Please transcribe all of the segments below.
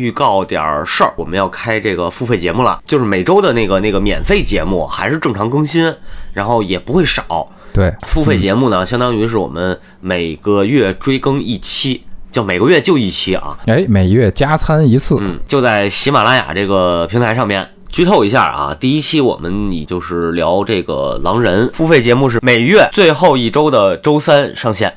预告点儿事儿，我们要开这个付费节目了，就是每周的那个那个免费节目还是正常更新，然后也不会少。对，付费节目呢，相当于是我们每个月追更一期，就每个月就一期啊。哎，每月加餐一次。嗯，就在喜马拉雅这个平台上面。剧透一下啊，第一期我们你就是聊这个狼人，付费节目是每月最后一周的周三上线。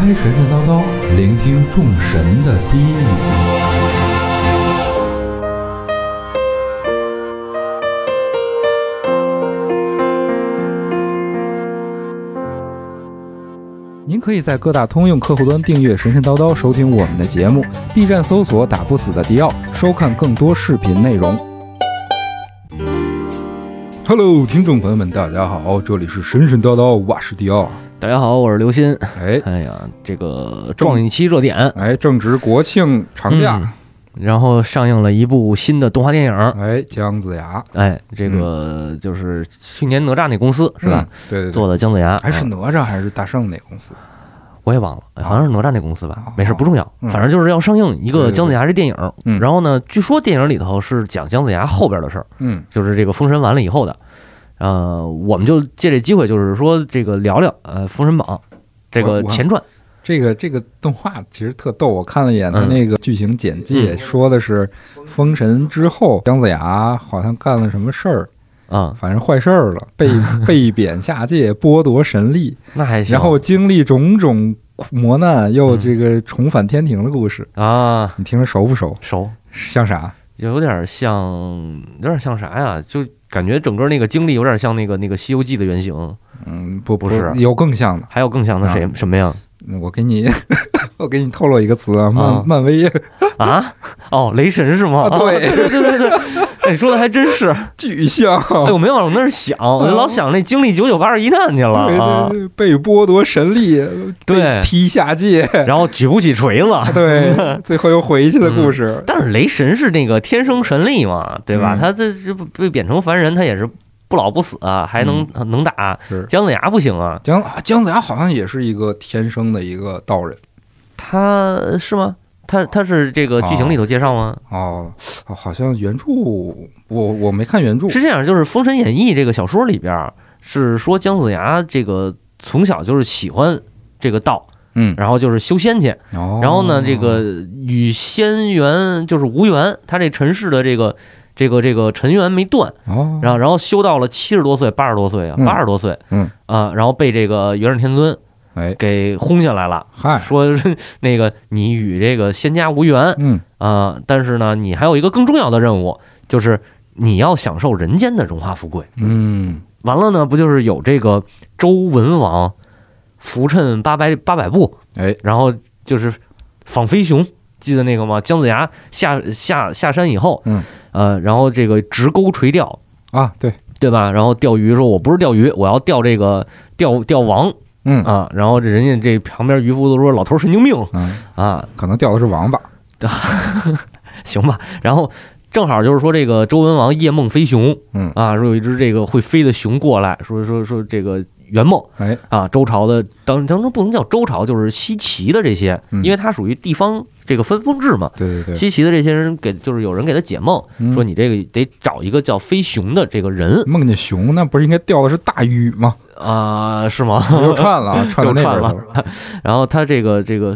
开神神叨叨，聆听众神的低语。您可以在各大通用客户端订阅“神神叨叨”，收听我们的节目；B 站搜索“打不死的迪奥”，收看更多视频内容。Hello，听众朋友们，大家好，这里是神神叨叨，我是迪奥。大家好，我是刘鑫。哎，哎呀，这个撞一期热点，哎，正值国庆长假，然后上映了一部新的动画电影，哎，姜子牙，哎，这个就是去年哪吒那公司是吧？对对，做的姜子牙，还是哪吒还是大圣那公司？我也忘了，好像是哪吒那公司吧，没事不重要，反正就是要上映一个姜子牙这电影。然后呢，据说电影里头是讲姜子牙后边的事儿，嗯，就是这个封神完了以后的。呃，我们就借这机会，就是说这个聊聊呃《封神榜》这个前传。这个这个动画其实特逗，我看了一眼它那个剧情简介，说的是封神之后姜子牙好像干了什么事儿。啊，反正坏事儿了，被 被贬下界，剥夺神力，那还行。然后经历种种磨难，又这个重返天庭的故事啊，你听着熟不熟？熟，像啥？有点像，有点像啥呀？就感觉整个那个经历有点像那个那个《西游记》的原型。嗯，不不是，有更像的，还有更像的谁？什么呀？我给你，我给你透露一个词啊，漫漫威。啊，哦，雷神是吗？对对对对，你说的还真是巨像。哎，我没往那儿想，我就老想那经历九九八十一难去了啊，被剥夺神力，对，踢下界，然后举不起锤子，对，最后又回去的故事。但是雷神是那个天生神力嘛，对吧？他这这被贬成凡人，他也是。不老不死啊，还能能打。姜子牙不行啊，姜姜子牙好像也是一个天生的一个道人，他是吗？他他是这个剧情里头介绍吗？哦，好像原著我我没看原著。是这样，就是《封神演义》这个小说里边是说姜子牙这个从小就是喜欢这个道，嗯，然后就是修仙去，然后呢，这个与仙缘就是无缘，他这尘世的这个。这个这个尘缘没断，然后然后修到了七十多岁、八十多岁啊，八十多岁，嗯啊，然后被这个元始天尊哎。给轰下来了，嗨，说那个你与这个仙家无缘，嗯。啊，但是呢，你还有一个更重要的任务，就是你要享受人间的荣华富贵，嗯，完了呢，不就是有这个周文王扶衬八百八百步，哎，然后就是仿飞熊。记得那个吗？姜子牙下下下山以后，嗯，呃，然后这个直钩垂钓。啊，对。对吧？然后钓鱼说：“我不是钓鱼，我要钓这个钓钓王。”嗯啊，然后这人家这旁边渔夫都说：“老头神经病。”嗯啊，可能钓的是王八，行吧。然后正好就是说这个周文王夜梦飞熊，嗯啊，说有一只这个会飞的熊过来说说说这个。圆梦，哎啊，周朝的当当中不能叫周朝，就是西岐的这些，因为它属于地方这个分封制嘛。对对对，西岐的这些人给就是有人给他解梦，说你这个得找一个叫飞熊的这个人。梦见熊，那不是应该钓的是大鱼吗？啊，是吗？又串了，串又串了。然后他这个这个，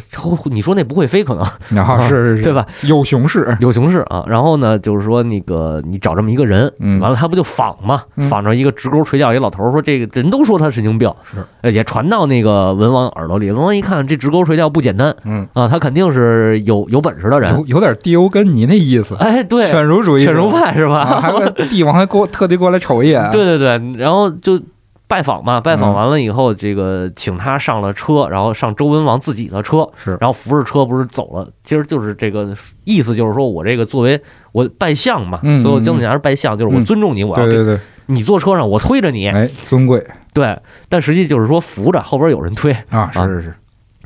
你说那不会飞可能？然后是是，对吧？有熊市，有熊市啊。然后呢，就是说那个你找这么一个人，完了他不就仿嘛？仿着一个直钩垂钓一老头，说这个人都说他神经病，是也传到那个文王耳朵里。文王一看这直钩垂钓不简单，嗯啊，他肯定是有有本事的人，有有点迪欧根尼那意思。哎，对，犬儒主义，犬儒派是吧？还帝王还过特地过来瞅一眼。对对对，然后就。拜访嘛，拜访完了以后，这个请他上了车，然后上周文王自己的车，是，然后扶着车不是走了，其实就是这个意思，就是说我这个作为我拜相嘛，最后姜子牙是拜相，就是我尊重你，我要给你坐车上，我推着你，哎，尊贵，对，但实际就是说扶着，后边有人推啊，是是是，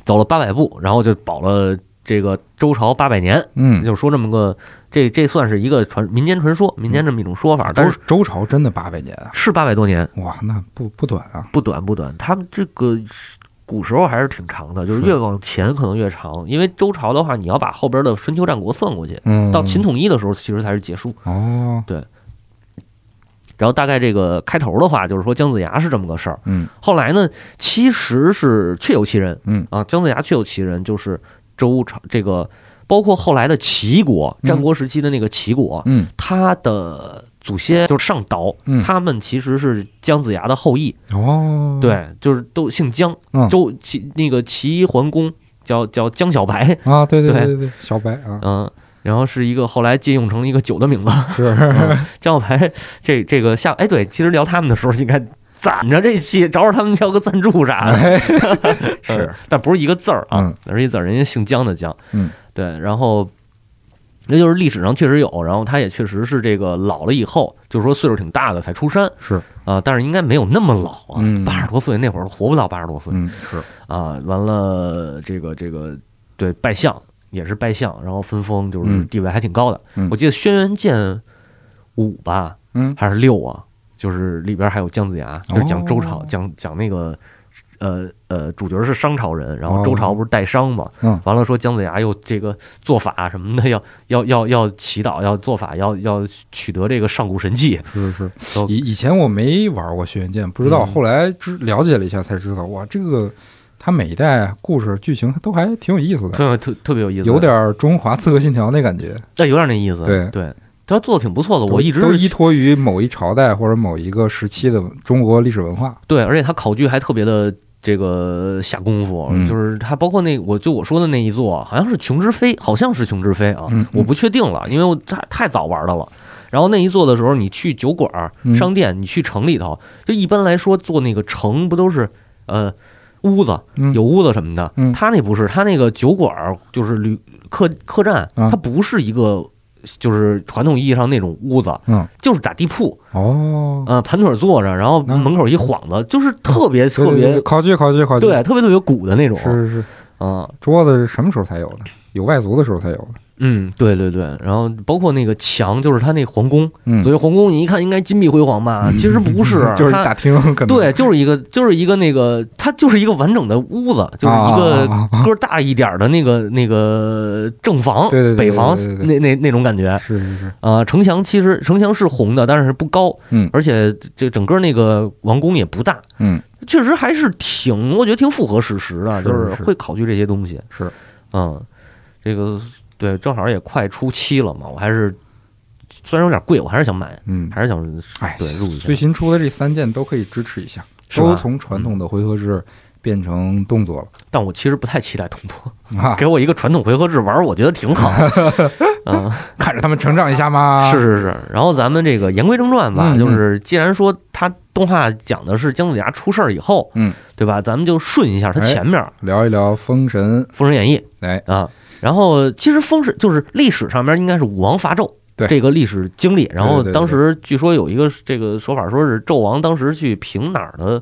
走了八百步，然后就保了这个周朝八百年，嗯，就说这么个。这这算是一个传民间传说，民间这么一种说法。但是周朝真的八百年啊？是八百多年哇，那不不短啊，不短不短。他们这个古时候还是挺长的，就是越往前可能越长。因为周朝的话，你要把后边的春秋战国算过去，嗯到秦统一的时候，其实才是结束。哦，对。然后大概这个开头的话，就是说姜子牙是这么个事儿。嗯。后来呢，其实是确有其人。嗯啊，姜子牙确有其人，就是周朝这个。包括后来的齐国，战国时期的那个齐国，嗯，他的祖先就是上岛，他们其实是姜子牙的后裔。哦，对，就是都姓姜。周齐那个齐桓公叫叫姜小白啊，对对对对对，小白啊，嗯，然后是一个后来借用成一个酒的名字，是姜小白。这这个下哎，对，其实聊他们的时候应该攒着这期，找找他们要个赞助啥的，是，但不是一个字儿啊，是一字儿，人家姓姜的姜，嗯。对，然后那就是历史上确实有，然后他也确实是这个老了以后，就是说岁数挺大的才出山，是。啊，但是应该没有那么老啊，八十多岁那会儿活不到八十多岁，嗯，是。啊，完了这个这个对拜相也是拜相，然后分封就是地位还挺高的，我记得轩辕剑五吧，嗯，还是六啊，就是里边还有姜子牙，就是讲周朝，讲讲那个。呃呃，主角是商朝人，然后周朝不是带商嘛？嗯，完了说姜子牙又这个做法什么的，要要要要祈祷，要做法，要要取得这个上古神器。是是是，以以前我没玩过轩辕剑，不知道，后来知了解了一下才知道，哇，这个他每一代故事剧情都还挺有意思的，特特特别有意思，有点中华刺客信条那感觉，这，有点那意思。对对，他做的挺不错的，我一直都依托于某一朝代或者某一个时期的中国历史文化。对，而且他考据还特别的。这个下功夫，就是他包括那我就我说的那一座，好像是琼之飞，好像是琼之飞啊，我不确定了，因为我太太早玩的了。然后那一座的时候，你去酒馆、商店，你去城里头，就一般来说做那个城不都是呃屋子有屋子什么的，他那不是，他那个酒馆就是旅客客栈，它不是一个。就是传统意义上那种屋子，嗯，就是打地铺。哦，呃，盘腿坐着，然后门口一幌子，就是特别特别对，特别特别古的那种，是是。是，啊，桌子是什么时候才有的？有外族的时候才有的。嗯，对对对，然后包括那个墙，就是他那皇宫，嗯，所谓皇宫，你一看应该金碧辉煌吧？其实不是，就是大厅，对，就是一个，就是一个那个，它就是一个完整的屋子，就是一个个大一点的那个那个正房，对对北房那那那种感觉，是是是，啊，城墙其实城墙是红的，但是不高，嗯，而且这整个那个王宫也不大，嗯，确实还是挺，我觉得挺符合史实的，就是。会考据这些东西，是，嗯，这个。对，正好也快出七了嘛，我还是虽然有点贵，我还是想买，嗯，还是想哎，对入一下。最新出的这三件都可以支持一下，都从传统的回合制变成动作了。但我其实不太期待动作，给我一个传统回合制玩，我觉得挺好。嗯，看着他们成长一下嘛。是是是。然后咱们这个言归正传吧，就是既然说他动画讲的是姜子牙出事儿以后，嗯，对吧？咱们就顺一下他前面聊一聊《封神》《封神演义》。哎啊。然后其实封神就是历史上面应该是武王伐纣这个历史经历。然后当时据说有一个这个说法，说是纣王当时去平哪儿的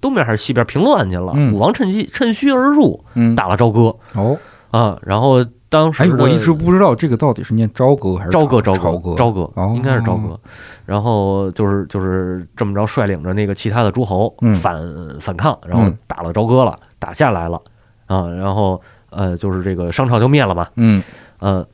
东边还是西边平乱去了，武王趁机趁虚而入，打了朝歌。哦啊，然后当时哎，我一直不知道这个到底是念朝歌还是朝歌，朝歌，朝歌，应该是朝歌。然后就是就是这么着率领着那个其他的诸侯反反抗，然后打了朝歌了，打下来了啊，然后。呃，就是这个商朝就灭了嘛，嗯，呃，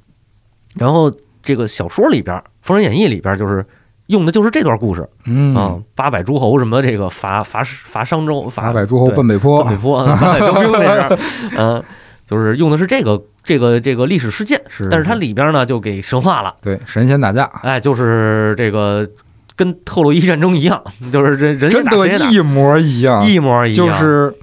然后这个小说里边《封神演义》里边就是用的就是这段故事，嗯。啊，八百诸侯什么这个伐伐伐商周，八百诸侯奔北坡，奔北坡，八百标兵那是，嗯，就是用的是这个这个这个历史事件，是，但是它里边呢就给神化了，对，神仙打架，哎，就是这个跟特洛伊战争一样，就是人人真的，一模一样，一模一样，就是。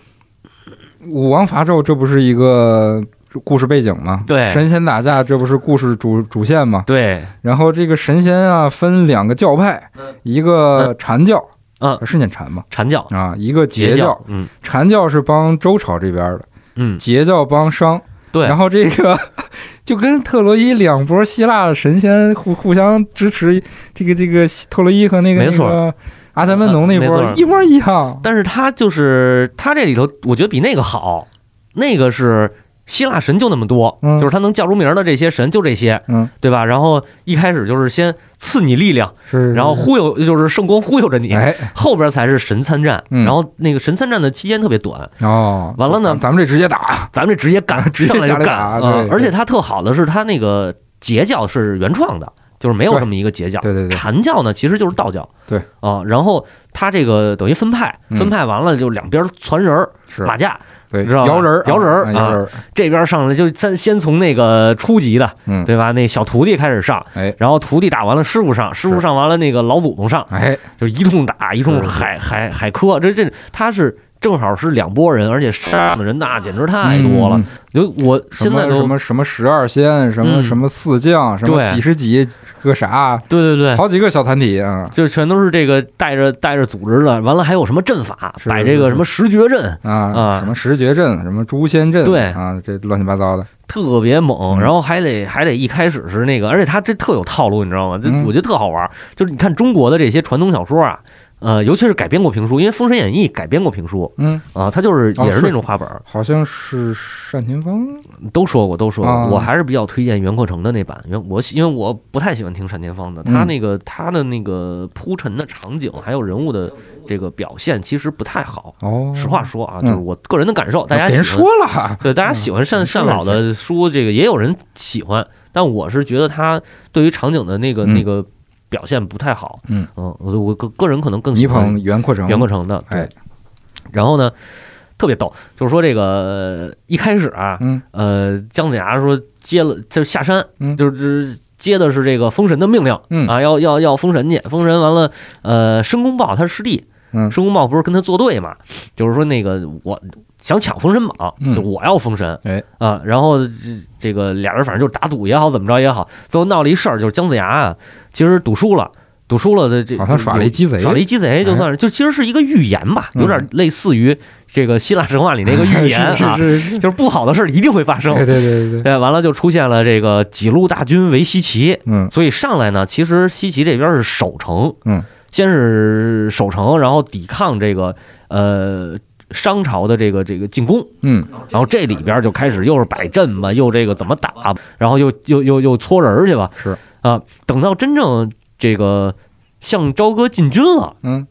武王伐纣，这不是一个故事背景吗。对，神仙打架，这不是故事主主线吗？对。然后这个神仙啊，分两个教派，一个禅教，嗯，是念禅吗？禅教啊，一个截教，嗯，禅教是帮周朝这边的，嗯，截教帮商。对，然后这个 就跟特洛伊两波希腊的神仙互互相支持，这个这个特洛伊和那个没错，阿伽门农那波一模一样。但是他就是他这里头，我觉得比那个好，那个是。希腊神就那么多，就是他能叫出名的这些神就这些，嗯，对吧？然后一开始就是先赐你力量，是，然后忽悠，就是圣光忽悠着你，哎后边才是神参战。然后那个神参战的期间特别短哦，完了呢，咱们这直接打，咱们这直接干，直接干。而且他特好的是他那个截教是原创的，就是没有这么一个截教。对对对，禅教呢其实就是道教。对啊，然后他这个等于分派，分派完了就两边传人打架。对，知道摇人摇人啊，这边上来就先先从那个初级的，嗯，对吧？那小徒弟开始上，哎，然后徒弟打完了，师傅上，师傅上完了，那个老祖宗上，哎，就一通打，一通海海海磕，这这他是。正好是两拨人，而且上的人那简直太多了。就我现在什么什么十二仙，什么什么四将，什么几十几个啥？对对对，好几个小团体啊，就全都是这个带着带着组织的。完了还有什么阵法，摆这个什么十绝阵啊啊，什么十绝阵，什么诛仙阵，对啊，这乱七八糟的，特别猛。然后还得还得一开始是那个，而且他这特有套路，你知道吗？这我觉得特好玩。就是你看中国的这些传统小说啊。呃，尤其是改编过评书，因为《封神演义》改编过评书，嗯啊，他就是也是那种画本，好像是单田芳都说过，都说过，我还是比较推荐袁阔成的那版，因为我因为我不太喜欢听单田芳的，他那个他的那个铺陈的场景还有人物的这个表现其实不太好，哦，实话说啊，就是我个人的感受，大家别说了，对，大家喜欢单单老的书，这个也有人喜欢，但我是觉得他对于场景的那个那个。表现不太好，嗯。嗯，我我个个人可能更喜欢袁阔成，袁阔成的，对。然后呢，特别逗，就是说这个一开始啊，嗯，呃，姜子牙说接了就下山，嗯，就是接的是这个封神的命令，嗯。啊，要要要封神去，封神完了，呃，申公豹他是师弟，嗯，申公豹不是跟他作对嘛，就是说那个我。想抢封神榜，就我要封神，哎。啊，然后这个俩人反正就是打赌也好，怎么着也好，最后闹了一事儿，就是姜子牙啊，其实赌输了，赌输了的这好像耍了一鸡贼，耍了一鸡贼，就算是就其实是一个预言吧，有点类似于这个希腊神话里那个预言啊，就是不好的事儿一定会发生，对对对对。对，完了就出现了这个几路大军围西岐，嗯，所以上来呢，其实西岐这边是守城，嗯，先是守城，然后抵抗这个呃。商朝的这个这个进攻，嗯，然后这里边就开始又是摆阵嘛，又这个怎么打，然后又又又又搓人去吧，是啊，等到真正这个向朝歌进军了，嗯，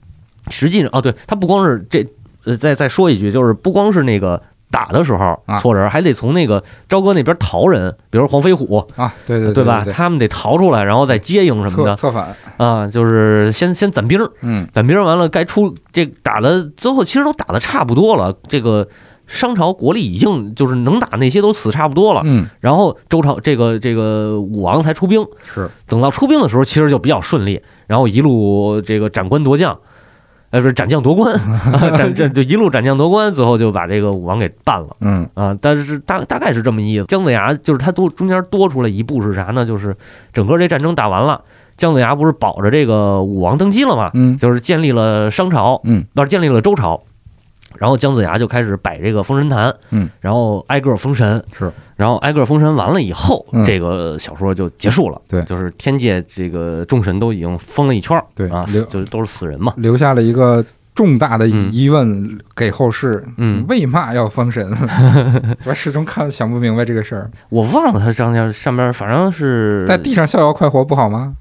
实际上哦，对他不光是这，呃，再再说一句，就是不光是那个。打的时候错人，还得从那个朝歌那边逃人，比如黄飞虎啊，对对对吧？他们得逃出来，然后再接应什么的。策反。啊，就是先先攒兵，嗯，攒兵完了该出这打的最后其实都打的差不多了。这个商朝国力已经就是能打那些都死差不多了，嗯，然后周朝这个这个武王才出兵，是。等到出兵的时候其实就比较顺利，然后一路这个斩官夺将。呃，不是斩将夺关，斩这就一路斩将夺关，最后就把这个武王给办了。嗯啊，但是大大概是这么意思。姜子牙就是他多中间多出来一步是啥呢？就是整个这战争打完了，姜子牙不是保着这个武王登基了吗？嗯，就是建立了商朝，嗯，不是建立了周朝。然后姜子牙就开始摆这个封神坛，嗯，然后挨个封神，是，然后挨个封神完了以后，这个小说就结束了，对，就是天界这个众神都已经封了一圈，对啊，就都是死人嘛，留下了一个重大的疑问给后世，嗯，为嘛要封神？我始终看想不明白这个事儿，我忘了他上面上面反正是在地上逍遥快活不好吗？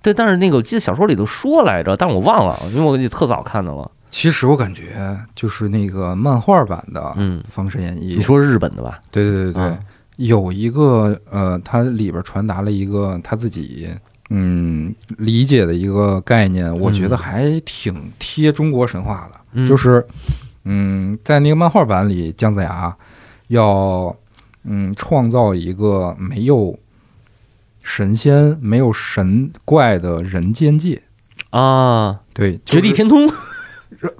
对，但是那个我记得小说里头说来着，但我忘了，因为我特早看的了。其实我感觉就是那个漫画版的《嗯封神演义》，你说日本的吧？对对对对，有一个呃，它里边传达了一个他自己嗯理解的一个概念，我觉得还挺贴中国神话的，就是嗯，在那个漫画版里，姜子牙要嗯创造一个没有神仙、没有神怪的人间界。啊，对，绝地天通。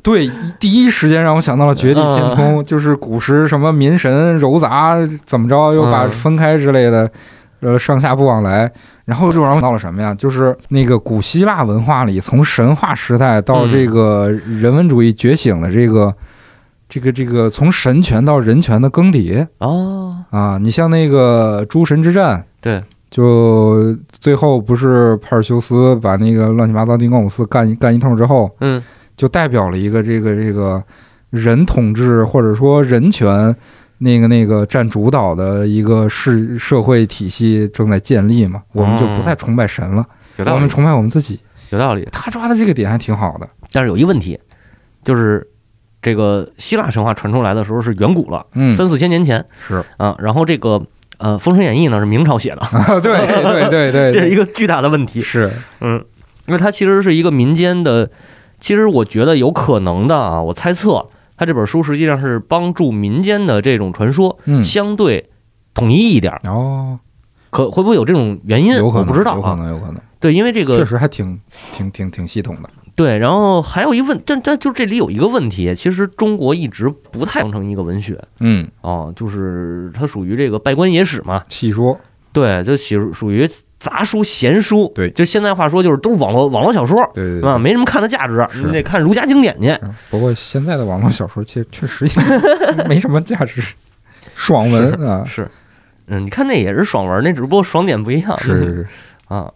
对，第一时间让我想到了《绝地天通》，就是古时什么民神糅杂，怎么着又把分开之类的，呃，上下不往来。然后就让我想到了什么呀？就是那个古希腊文化里，从神话时代到这个人文主义觉醒的这个。这个这个从神权到人权的更迭哦啊，你像那个诸神之战，对，就最后不是帕尔修斯把那个乱七八糟丁光五四干干一通之后，嗯，就代表了一个这个这个人统治或者说人权那个那个占主导的一个是社会体系正在建立嘛，我们就不再崇拜神了，我们崇拜我们自己，有道理。他抓的这个点还挺好的，但是有一问题，就是。这个希腊神话传出来的时候是远古了，嗯，三四千年前是啊。然后这个呃《封神演义》呢是明朝写的，对对对对，这是一个巨大的问题。是，嗯，因为它其实是一个民间的，其实我觉得有可能的啊。我猜测，他这本书实际上是帮助民间的这种传说相对统一一点哦。可会不会有这种原因？我不知道，有可能，有可能。对，因为这个确实还挺挺挺挺系统的。对，然后还有一问，但但就这里有一个问题，其实中国一直不太当成一个文学，嗯，哦，就是它属于这个拜官野史嘛，戏说，对，就写属于杂书、闲书，对，就现在话说就是都是网络网络小说，对对对，没什么看的价值，你得看儒家经典。去。不过现在的网络小说确确实也 没什么价值，爽文啊，是，嗯，你看那也是爽文，那只不过爽点不一样，是。啊。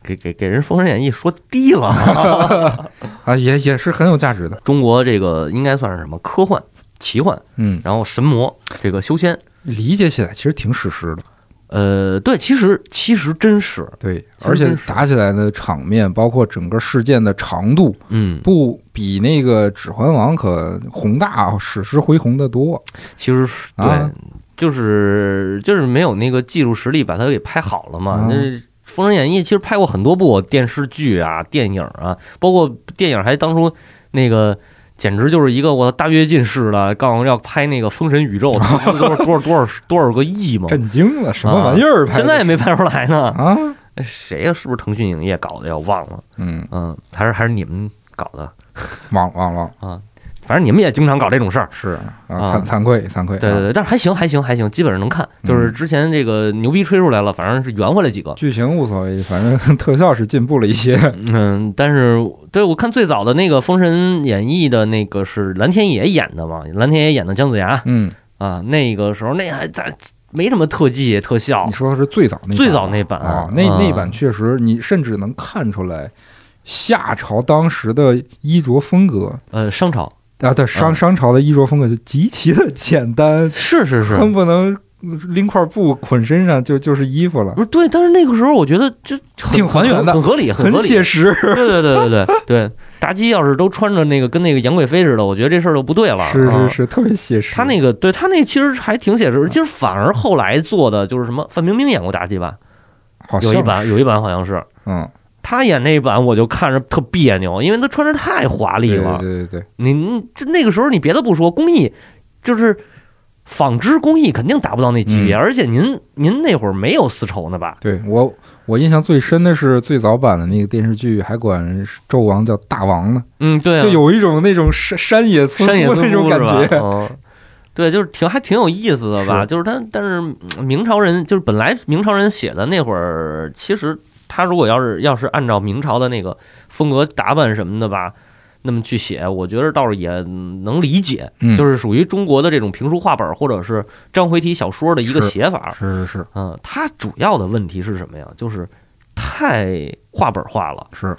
给给给人《封神演义》说低了。啊，也也是很有价值的。中国这个应该算是什么？科幻、奇幻，嗯，然后神魔这个修仙，理解起来其实挺史诗的。呃，对，其实其实真是对，而且打起来的场面，包括整个事件的长度，嗯，不比那个《指环王》可宏大、史诗恢宏的多。其实对，就是就是没有那个技术实力把它给拍好了嘛。那《封神演义》其实拍过很多部电视剧啊、电影啊，包括电影还当初那个简直就是一个我大跃进式的，告诉要拍那个封神宇宙，多少多少多少多少个亿嘛，震惊了，什么玩意儿？现在也没拍出来呢啊？谁呀？是不是腾讯影业搞的呀？我忘了。嗯嗯，还是还是你们搞的？忘忘了啊。反正你们也经常搞这种事儿，是啊，惭惭愧惭愧。对对对，但是还行还行还行，基本上能看。就是之前这个牛逼吹出来了，反正是圆回来几个。剧情无所谓，反正 特效是进步了一些。嗯，但是对我看最早的那个《封神演义》的那个是蓝天野演的嘛，蓝天野演的姜子牙。嗯啊，那个时候那还在没什么特技特效。你说的是最早那最早那版啊？那那版确实，你甚至能看出来夏朝当时的衣着风格。呃，商朝。啊，对，商商朝的衣着风格就极其的简单，是是是，恨不能拎块布捆身上就就是衣服了。不是对，但是那个时候我觉得就挺还原的，很合理，很写实。对对对对对 对，妲己要是都穿着那个跟那个杨贵妃似的，我觉得这事儿就不对了。是是是，特别写实。他那个对他那其实还挺写实，其实反而后来做的就是什么，范冰冰演过妲己吧？有一版有一版好像是，嗯。他演那版我就看着特别扭，因为他穿着太华丽了。对对对，您这那个时候你别的不说，工艺就是纺织工艺肯定达不到那级别，而且您您那会儿没有丝绸呢吧？对我我印象最深的是最早版的那个电视剧，还管纣王叫大王呢。嗯，对，就有一种那种山山野村夫那种感觉。嗯，对，就是挺还挺有意思的吧？就是他，但是明朝人就是本来明朝人写的那会儿，其实。他如果要是要是按照明朝的那个风格打扮什么的吧，那么去写，我觉得倒是也能理解，就是属于中国的这种评书画本或者是章回体小说的一个写法。是是是，嗯，它主要的问题是什么呀？就是太画本化了，是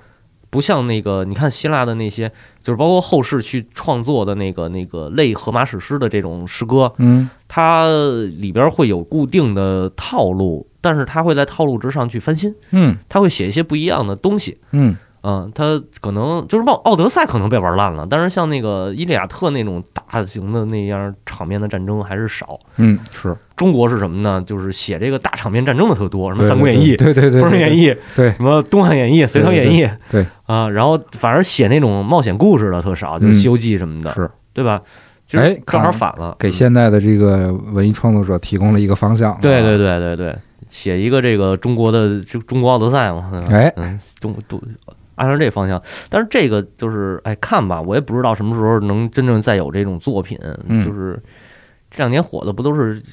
不像那个你看希腊的那些，就是包括后世去创作的那个那个类荷马史诗的这种诗歌，嗯，它里边会有固定的套路。但是他会在套路之上去翻新，嗯，他会写一些不一样的东西，嗯。嗯，他可能就是奥奥德赛可能被玩烂了，但是像那个伊利亚特那种大型的那样场面的战争还是少，嗯，是。中国是什么呢？就是写这个大场面战争的特多，什么《三国演义》、对对对，《封神演义》、对。什么《东汉演义》、《隋唐演义》，对。啊，然后反而写那种冒险故事的特少，就是《西游记》什么的，是。对吧？哎，正好反了，给现代的这个文艺创作者提供了一个方向。对对对对对。写一个这个中国的就中国奥德赛嘛？哎，嗯，中都按照这方向。但是这个就是哎看吧，我也不知道什么时候能真正再有这种作品。就是这两年火的不都是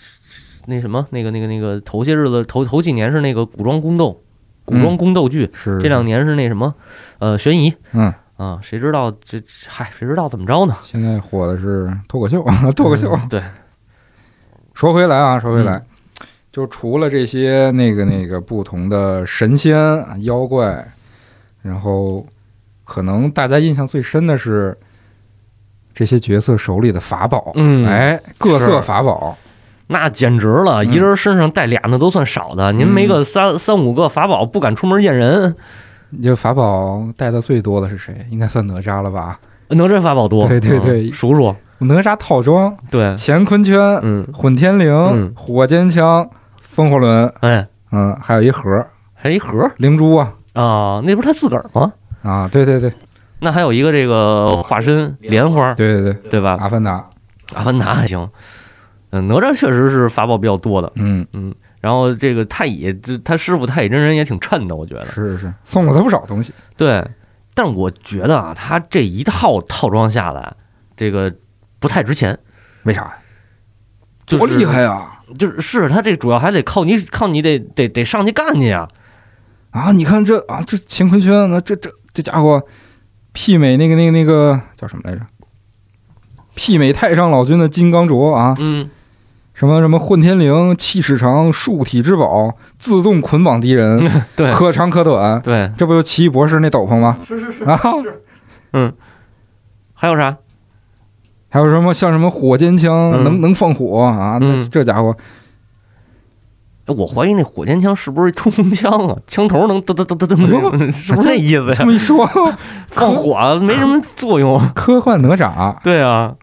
那什么那个那个那个头些日子头头几年是那个古装宫斗，古装宫斗剧。是这两年是那什么呃悬疑。嗯。啊，谁知道这嗨，谁知道怎么着呢？现在火的是脱口秀，脱口秀。对，说回来啊，说回来，就除了这些那个那个不同的神仙妖怪，然后可能大家印象最深的是这些角色手里的法宝。嗯，哎，各色法宝，那简直了，一人身上带俩那都算少的。您没个三三五个法宝，不敢出门见人。就法宝带的最多的是谁？应该算哪吒了吧？哪吒法宝多，对对对，数数。哪吒套装，对，乾坤圈，嗯，混天绫，嗯火尖枪，风火轮，哎，嗯，还有一盒，还有一盒灵珠啊，啊，那不是他自个儿吗？啊，对对对，那还有一个这个化身莲花，对对对，对吧？阿凡达，阿凡达还行，嗯，哪吒确实是法宝比较多的，嗯嗯。然后这个太乙，这他师傅太乙真人也挺衬的，我觉得是是是，送了他不少东西。对，但我觉得啊，他这一套套装下来，这个不太值钱。为啥？多厉害呀！就是是他这主要还得靠你，靠你得得得上去干去呀！啊，你看这啊，这乾坤圈，那这这这家伙媲美那个那个那个叫什么来着？媲美太上老君的金刚镯啊！嗯。什么什么混天绫，气势长，树体之宝，自动捆绑敌人，对，可长可短，对，这不就奇异博士那斗篷吗？是是是啊，是，嗯，还有啥？还有什么像什么火尖枪，能能放火啊？那这家伙，我怀疑那火尖枪是不是冲锋枪啊？枪头能噔噔噔噔噔，是不是那意思呀？这么一说，放火没什么作用。科幻哪吒，对啊，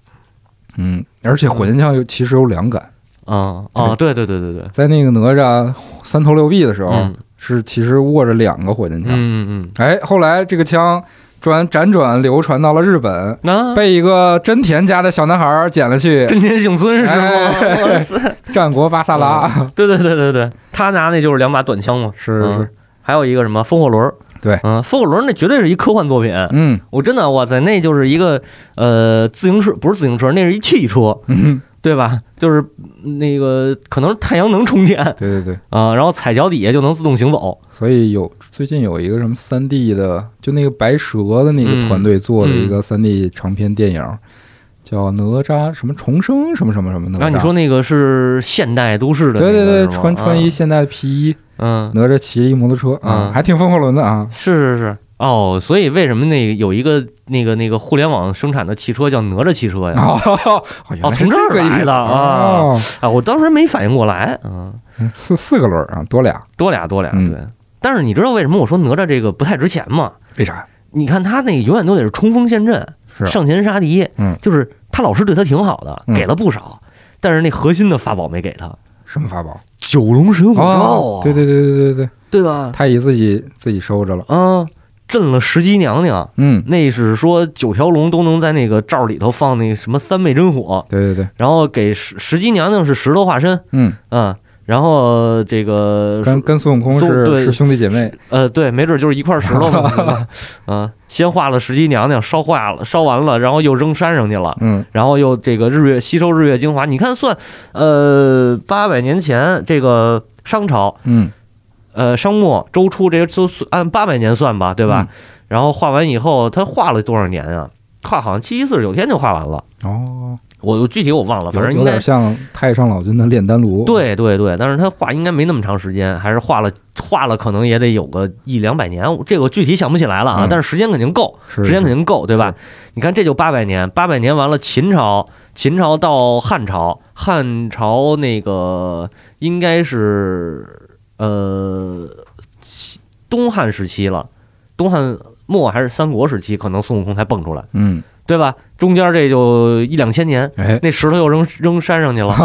嗯，而且火尖枪有其实有两杆。啊啊，对对对对对，在那个哪吒三头六臂的时候，是其实握着两个火箭枪。嗯嗯哎，后来这个枪转辗转流传到了日本，被一个真田家的小男孩捡了去。真田幸村是吗？战国巴萨拉。对对对对对，他拿那就是两把短枪嘛。是是。还有一个什么风火轮？对，嗯，风火轮那绝对是一科幻作品。嗯，我真的哇塞，那就是一个呃自行车，不是自行车，那是一汽车。嗯。对吧？就是那个可能是太阳能充电，对对对啊，然后踩脚底下就能自动行走。所以有最近有一个什么三 D 的，就那个白蛇的那个团队做的一个三 D 长篇电影，叫哪吒什么重生什么什么什么的。那你说那个是现代都市的？对对对，穿穿一现代的皮衣，嗯，哪吒骑一摩托车啊，还挺风火轮的啊。是是是。哦，所以为什么那个有一个那个那个互联网生产的汽车叫哪吒汽车呀？哦，从这儿来的啊！啊，我当时没反应过来。嗯，四四个轮啊，多俩，多俩，多俩。对。但是你知道为什么我说哪吒这个不太值钱吗？为啥？你看他那个永远都得是冲锋陷阵，上前杀敌。嗯，就是他老师对他挺好的，给了不少，但是那核心的法宝没给他。什么法宝？九龙神虎罩啊！对对对对对对，对吧？太乙自己自己收着了。嗯。镇了石矶娘娘，嗯，那是说九条龙都能在那个罩里头放那个什么三昧真火，对对对，然后给石石矶娘娘是石头化身，嗯。嗯，然后这个跟跟孙悟空是是兄弟姐妹，呃，对，没准就是一块石头嘛，嗯，先化了石矶娘娘，烧化了，烧完了，然后又扔山上去了，嗯，然后又这个日月吸收日月精华，你看算，呃，八百年前这个商朝，嗯。呃，商末周初这些都按八百年算吧，对吧？然后画完以后，他画了多少年啊？画好像七七四十九天就画完了。哦，我具体我忘了，反正有点像太上老君的炼丹炉。对对对，但是他画应该没那么长时间，还是画了画了，可能也得有个一两百年。这个具体想不起来了啊，但是时间肯定够，时间肯定够，对吧？你看这就八百年，八百年完了，秦朝，秦朝到汉朝，汉朝那个应该是。呃，东汉时期了，东汉末还是三国时期，可能孙悟空才蹦出来，嗯，对吧？中间这就一两千年，哎，那石头又扔扔山上去了，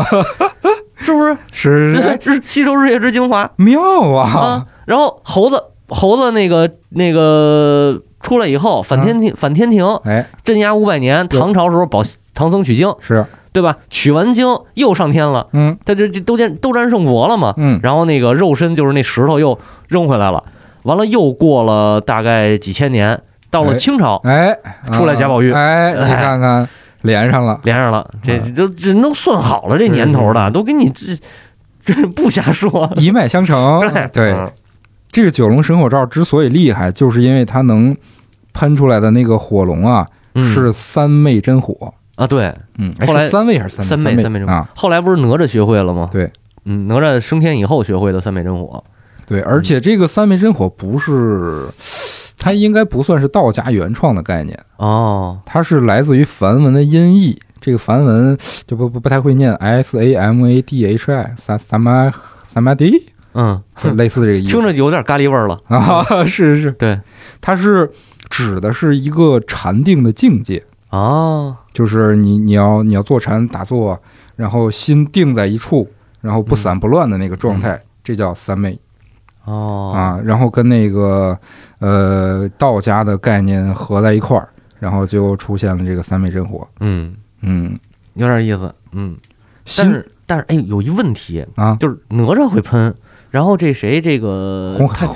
是不是？是。日吸收日月之精华，妙啊！然后猴子猴子那个那个出来以后，反天庭反天庭，哎，镇压五百年，唐朝时候保唐僧取经是。对吧？取完经又上天了，嗯，他这这都见都战胜佛了嘛，嗯，然后那个肉身就是那石头又扔回来了，完了又过了大概几千年，到了清朝，哎，出来贾宝玉，哎，你看看连上了，连上了，这都这都算好了这年头的，都给你这这不瞎说，一脉相承。对，这个九龙神火罩之所以厉害，就是因为它能喷出来的那个火龙啊，是三昧真火。啊，对，嗯，后来三位还是三三昧三昧真火？后来不是哪吒学会了吗？对，嗯，哪吒升天以后学会的三昧真火。对，而且这个三昧真火不是，它应该不算是道家原创的概念哦，它是来自于梵文的音译。这个梵文就不不不太会念，S A M A D H I，萨萨玛萨玛迪，嗯，类似这个意思，听着有点咖喱味儿了啊！是是是，对，它是指的是一个禅定的境界。哦，就是你你要你要坐禅打坐，然后心定在一处，然后不散不乱的那个状态，这叫三昧。哦啊，然后跟那个呃道家的概念合在一块儿，然后就出现了这个三昧真火。嗯嗯，有点意思。嗯，但是但是哎，有一问题啊，就是哪吒会喷，然后这谁这个红海。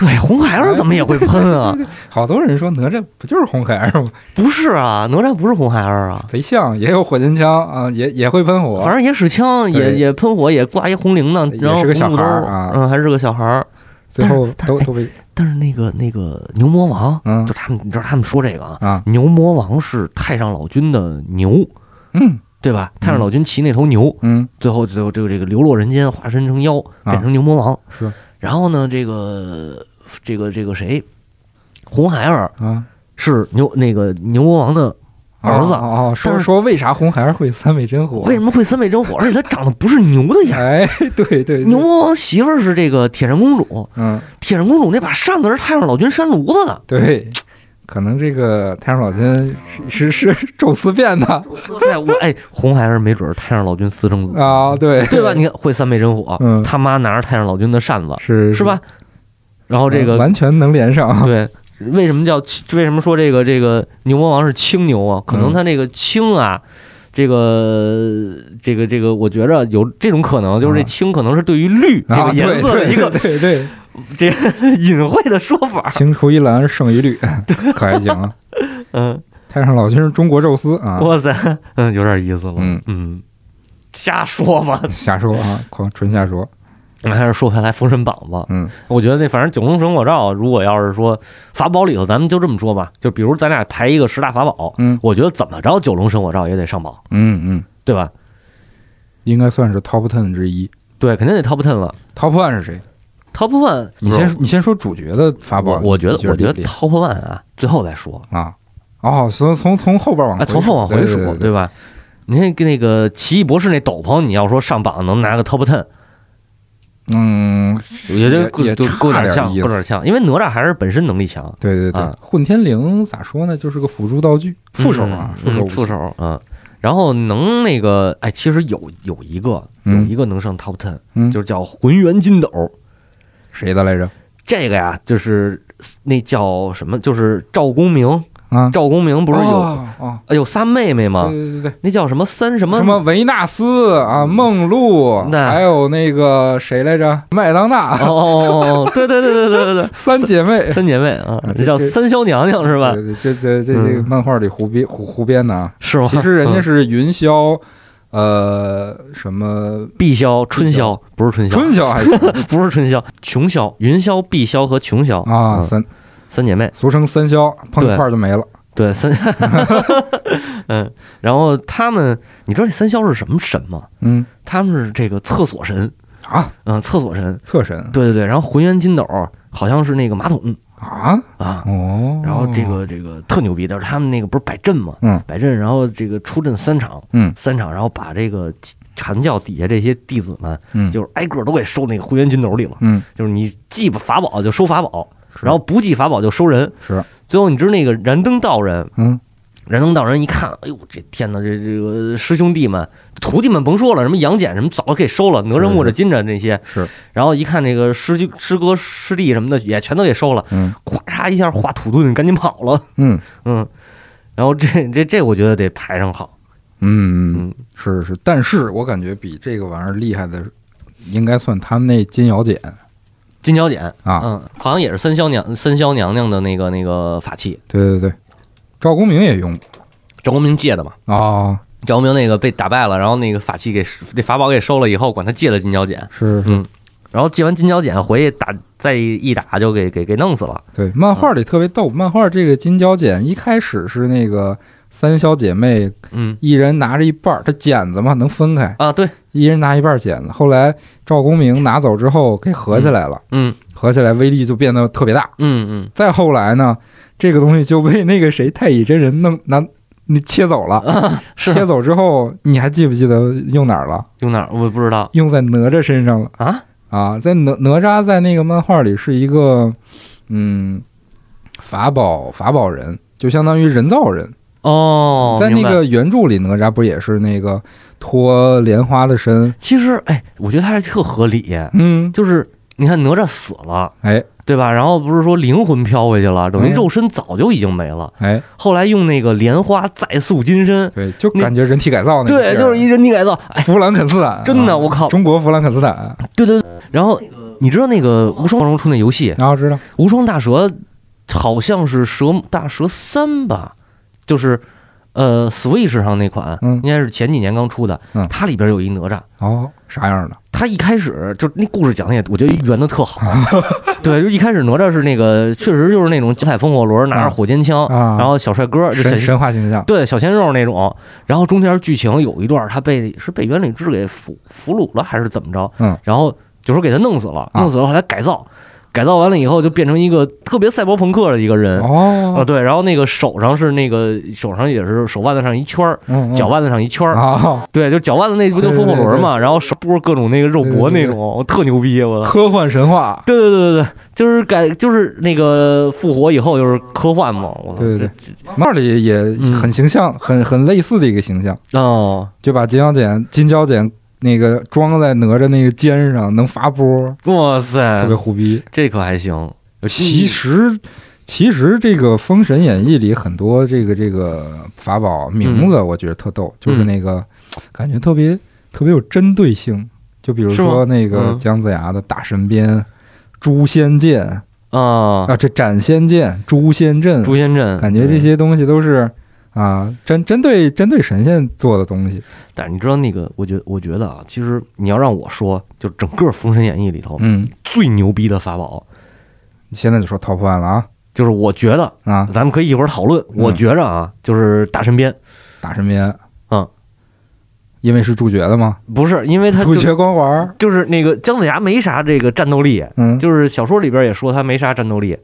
对，红孩儿怎么也会喷啊？好多人说哪吒不就是红孩儿吗？不是啊，哪吒不是红孩儿啊，贼像，也有火箭枪啊，也也会喷火，反正也使枪，也也喷火，也挂一红铃铛，然后是个小孩儿啊，嗯，还是个小孩儿。最后都都被，但是那个那个牛魔王，嗯，就他们，你知道他们说这个啊，牛魔王是太上老君的牛，嗯，对吧？太上老君骑那头牛，嗯，最后最后这个这个流落人间，化身成妖，变成牛魔王，是。然后呢，这个。这个这个谁，红孩儿啊，是牛那个牛魔王的儿子哦。说说为啥红孩儿会三昧真火？为什么会三昧真火？而且他长得不是牛的样。哎，对对，牛魔王媳妇儿是这个铁扇公主。嗯，铁扇公主那把扇子是太上老君扇炉子的。对，可能这个太上老君是是是宙斯变的。哎，我哎，红孩儿没准太上老君私生子啊，对对吧？你看会三昧真火，他妈拿着太上老君的扇子，是是吧？然后这个完全能连上，对，为什么叫为什么说这个这个牛魔王是青牛啊？可能他那个青啊，这个这个这个，我觉着有这种可能，就是这青可能是对于绿这个颜色的一个对对 这隐晦的说法。青出于蓝胜于绿，可还行啊？嗯，太上老君是中国宙斯啊！哇塞，嗯，有点意思了。嗯嗯，瞎说吧，瞎说啊，狂纯瞎说。咱还是说回来《封神榜》吧。嗯，我觉得那反正九龙神火罩，如果要是说法宝里头，咱们就这么说吧，就比如咱俩排一个十大法宝，嗯，我觉得怎么着九龙神火罩也得上榜。嗯嗯，对吧？应该算是 top ten 之一。对，肯定得 top ten 了。top one 是谁？top one，你先你先说主角的法宝。我觉得我觉得 top one 啊，最后再说啊。哦，从从从后边往啊，从后往回数，对吧？你看跟那个奇异博士那斗篷，你要说上榜能拿个 top ten。嗯，也就也就够点像，够点像，因为哪吒还是本身能力强。对对对，混天绫咋说呢？就是个辅助道具，副手啊，副手副手啊。然后能那个，哎，其实有有一个有一个能上 top ten，就是叫浑元金斗，谁的来着？这个呀，就是那叫什么？就是赵公明。啊，赵公明不是有啊有仨妹妹吗？对对对，那叫什么三什么什么维纳斯啊，梦露，还有那个谁来着？麦当娜。哦，对对对对对对对，三姐妹，三姐妹啊，这叫三霄娘娘是吧？这这这这个漫画里胡编胡胡编的啊，是吗？其实人家是云霄，呃，什么碧霄、春霄，不是春霄，春霄还是，不是春霄，琼霄、云霄、碧霄和琼霄啊，三。三姐妹，俗称三霄，碰一块儿就没了。对，三 嗯，然后他们，你知道这三霄是什么神吗？嗯，他们是这个厕所神啊，嗯，厕所神，厕神。对对对，然后浑元金斗好像是那个马桶啊啊哦，然后这个这个特牛逼但是他们那个不是摆阵吗？嗯，摆阵，然后这个出阵三场，嗯，三场，然后把这个禅教底下这些弟子们，嗯，就是挨个都给收那个浑元金斗里了，嗯，就是你记法宝就收法宝。然后不记法宝就收人，是。最后你知道那个燃灯道人，嗯，燃灯道人一看，哎呦，这天哪，这这个师兄弟们、徒弟们甭说了，什么杨戬什么早就给收了，哪吒、木吒、金吒那些。是。然后一看那个师师哥、师弟什么的也全都给收了，嗯，咵嚓一下化土遁，赶紧跑了，嗯。嗯。然后这这这，我觉得得排上好，嗯嗯，是是，但是我感觉比这个玩意儿厉害的，应该算他们那金瑶剪。金角剪啊，嗯，好像也是三霄娘三霄娘娘的那个那个法器。对对对，赵公明也用，赵公明借的嘛。哦，赵公明那个被打败了，然后那个法器给那法宝给收了以后，管他借的金角剪。是，嗯，然后借完金角剪回去打，再一打就给给给弄死了。对，漫画里特别逗，漫画这个金角剪一开始是那个。三小姐妹，嗯，一人拿着一半儿，它剪子嘛能分开啊，对，一人拿一半剪子。后来赵公明拿走之后给合起来了，嗯，合起来威力就变得特别大，嗯嗯。再后来呢，这个东西就被那个谁太乙真人弄拿你切走了，切走之后你还记不记得用哪儿了？用哪儿？我不知道，用在哪吒身上了啊啊，在哪哪吒在那个漫画里是一个嗯法宝法宝人，就相当于人造人。哦，在那个原著里，哪吒不也是那个托莲花的身？其实，哎，我觉得他是特合理。嗯，就是你看哪吒死了，哎，对吧？然后不是说灵魂飘回去了，等于肉身早就已经没了。哎，后来用那个莲花再塑金身，对，就感觉人体改造那对，就是一人体改造。弗兰肯斯坦，真的，我靠，中国弗兰肯斯坦。对对。然后你知道那个无双出那游戏？啊，知道。无双大蛇好像是蛇大蛇三吧？就是，呃，Switch 上那款，嗯，应该是前几年刚出的，嗯，它里边有一哪吒，哦，啥样的？他一开始就那故事讲的也，我觉得圆的特好，对，就一开始哪吒是那个，确实就是那种九彩风火轮，拿着火尖枪，然后小帅哥，神神话形象，对，小鲜肉那种，然后中间剧情有一段他被是被袁礼志给俘俘虏了还是怎么着，嗯，然后就说给他弄死了，弄死了后来改造。改造完了以后，就变成一个特别赛博朋克的一个人。哦，对，然后那个手上是那个手上也是手腕子上一圈儿，脚腕子上一圈儿，对，就脚腕子那不就风火轮嘛，然后手拨各种那个肉搏那种，特牛逼，我科幻神话，对对对对对，就是改就是那个复活以后就是科幻嘛，我对对对，那里也很形象，很很类似的一个形象。哦，就把金角剪金角剪。那个装在哪吒那个肩上能发波，哇塞，特别虎逼，这可还行。其实，其实这个《封神演义》里很多这个这个法宝名字，我觉得特逗，就是那个感觉特别特别有针对性。就比如说那个姜子牙的大神鞭、诛仙剑。啊。啊，这斩仙剑、诛仙阵、诛仙阵，感觉这些东西都是。啊，针针对针对神仙做的东西，但是你知道那个，我觉我觉得啊，其实你要让我说，就整个《封神演义》里头，嗯，最牛逼的法宝，你现在就说 top one 了啊，就是我觉得啊，咱们可以一会儿讨论。我觉着啊，就是大神鞭，大神鞭，嗯，因为是主角的吗？不是，因为他主角光环，就是那个姜子牙没啥这个战斗力，嗯，就是小说里边也说他没啥战斗力。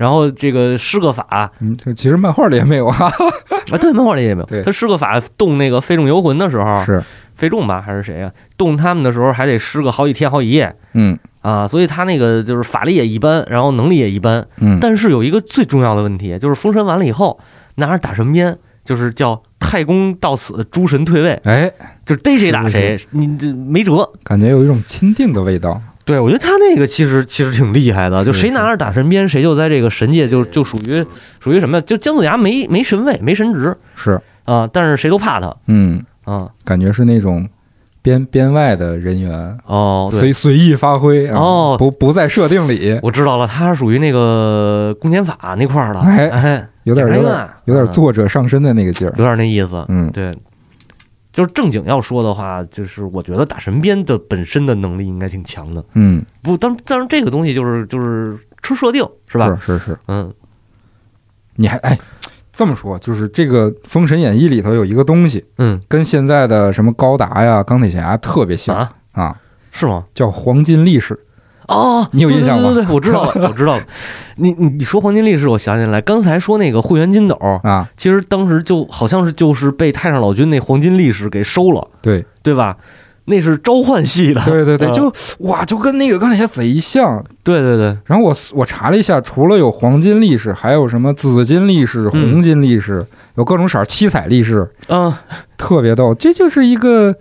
然后这个施个法，嗯，其实漫画里也没有啊，啊，对，漫画里也没有。对，他施个法动那个费仲游魂的时候，是。费仲吧，还是谁呀？动他们的时候还得施个好几天好几夜，嗯。啊，所以他那个就是法力也一般，然后能力也一般，嗯。但是有一个最重要的问题，就是封神完了以后，拿着打神鞭，就是叫太公到此，诸神退位，哎，就是逮谁打谁，你这没辙，感觉有一种钦定的味道。对，我觉得他那个其实其实挺厉害的，就谁拿着打神鞭，谁就在这个神界就就属于属于什么？就姜子牙没没神位，没神职，是啊，但是谁都怕他，嗯啊，感觉是那种编编外的人员哦，随随意发挥哦，不不在设定里。我知道了，他是属于那个公检法那块儿的，哎哎，有点有点有点作者上身的那个劲儿，有点那意思，嗯，对。就是正经要说的话，就是我觉得打神鞭的本身的能力应该挺强的。嗯，不，但但是这个东西就是就是吃设定是吧？是是是，嗯。你还哎，这么说，就是这个《封神演义》里头有一个东西，嗯，跟现在的什么高达呀、钢铁侠特别像啊，是吗？叫黄金力士。哦，你有印象吗？对对对，我知道了，我知道了。你你你说黄金力士，我想起来，刚才说那个会员金斗啊，其实当时就好像是就是被太上老君那黄金力士给收了，对对吧？那是召唤系的，对对对，就哇，就跟那个钢铁侠贼像，对对对。然后我我查了一下，除了有黄金力士，还有什么紫金力士、红金力士，有各种色七彩力士，嗯，特别逗。这就是一个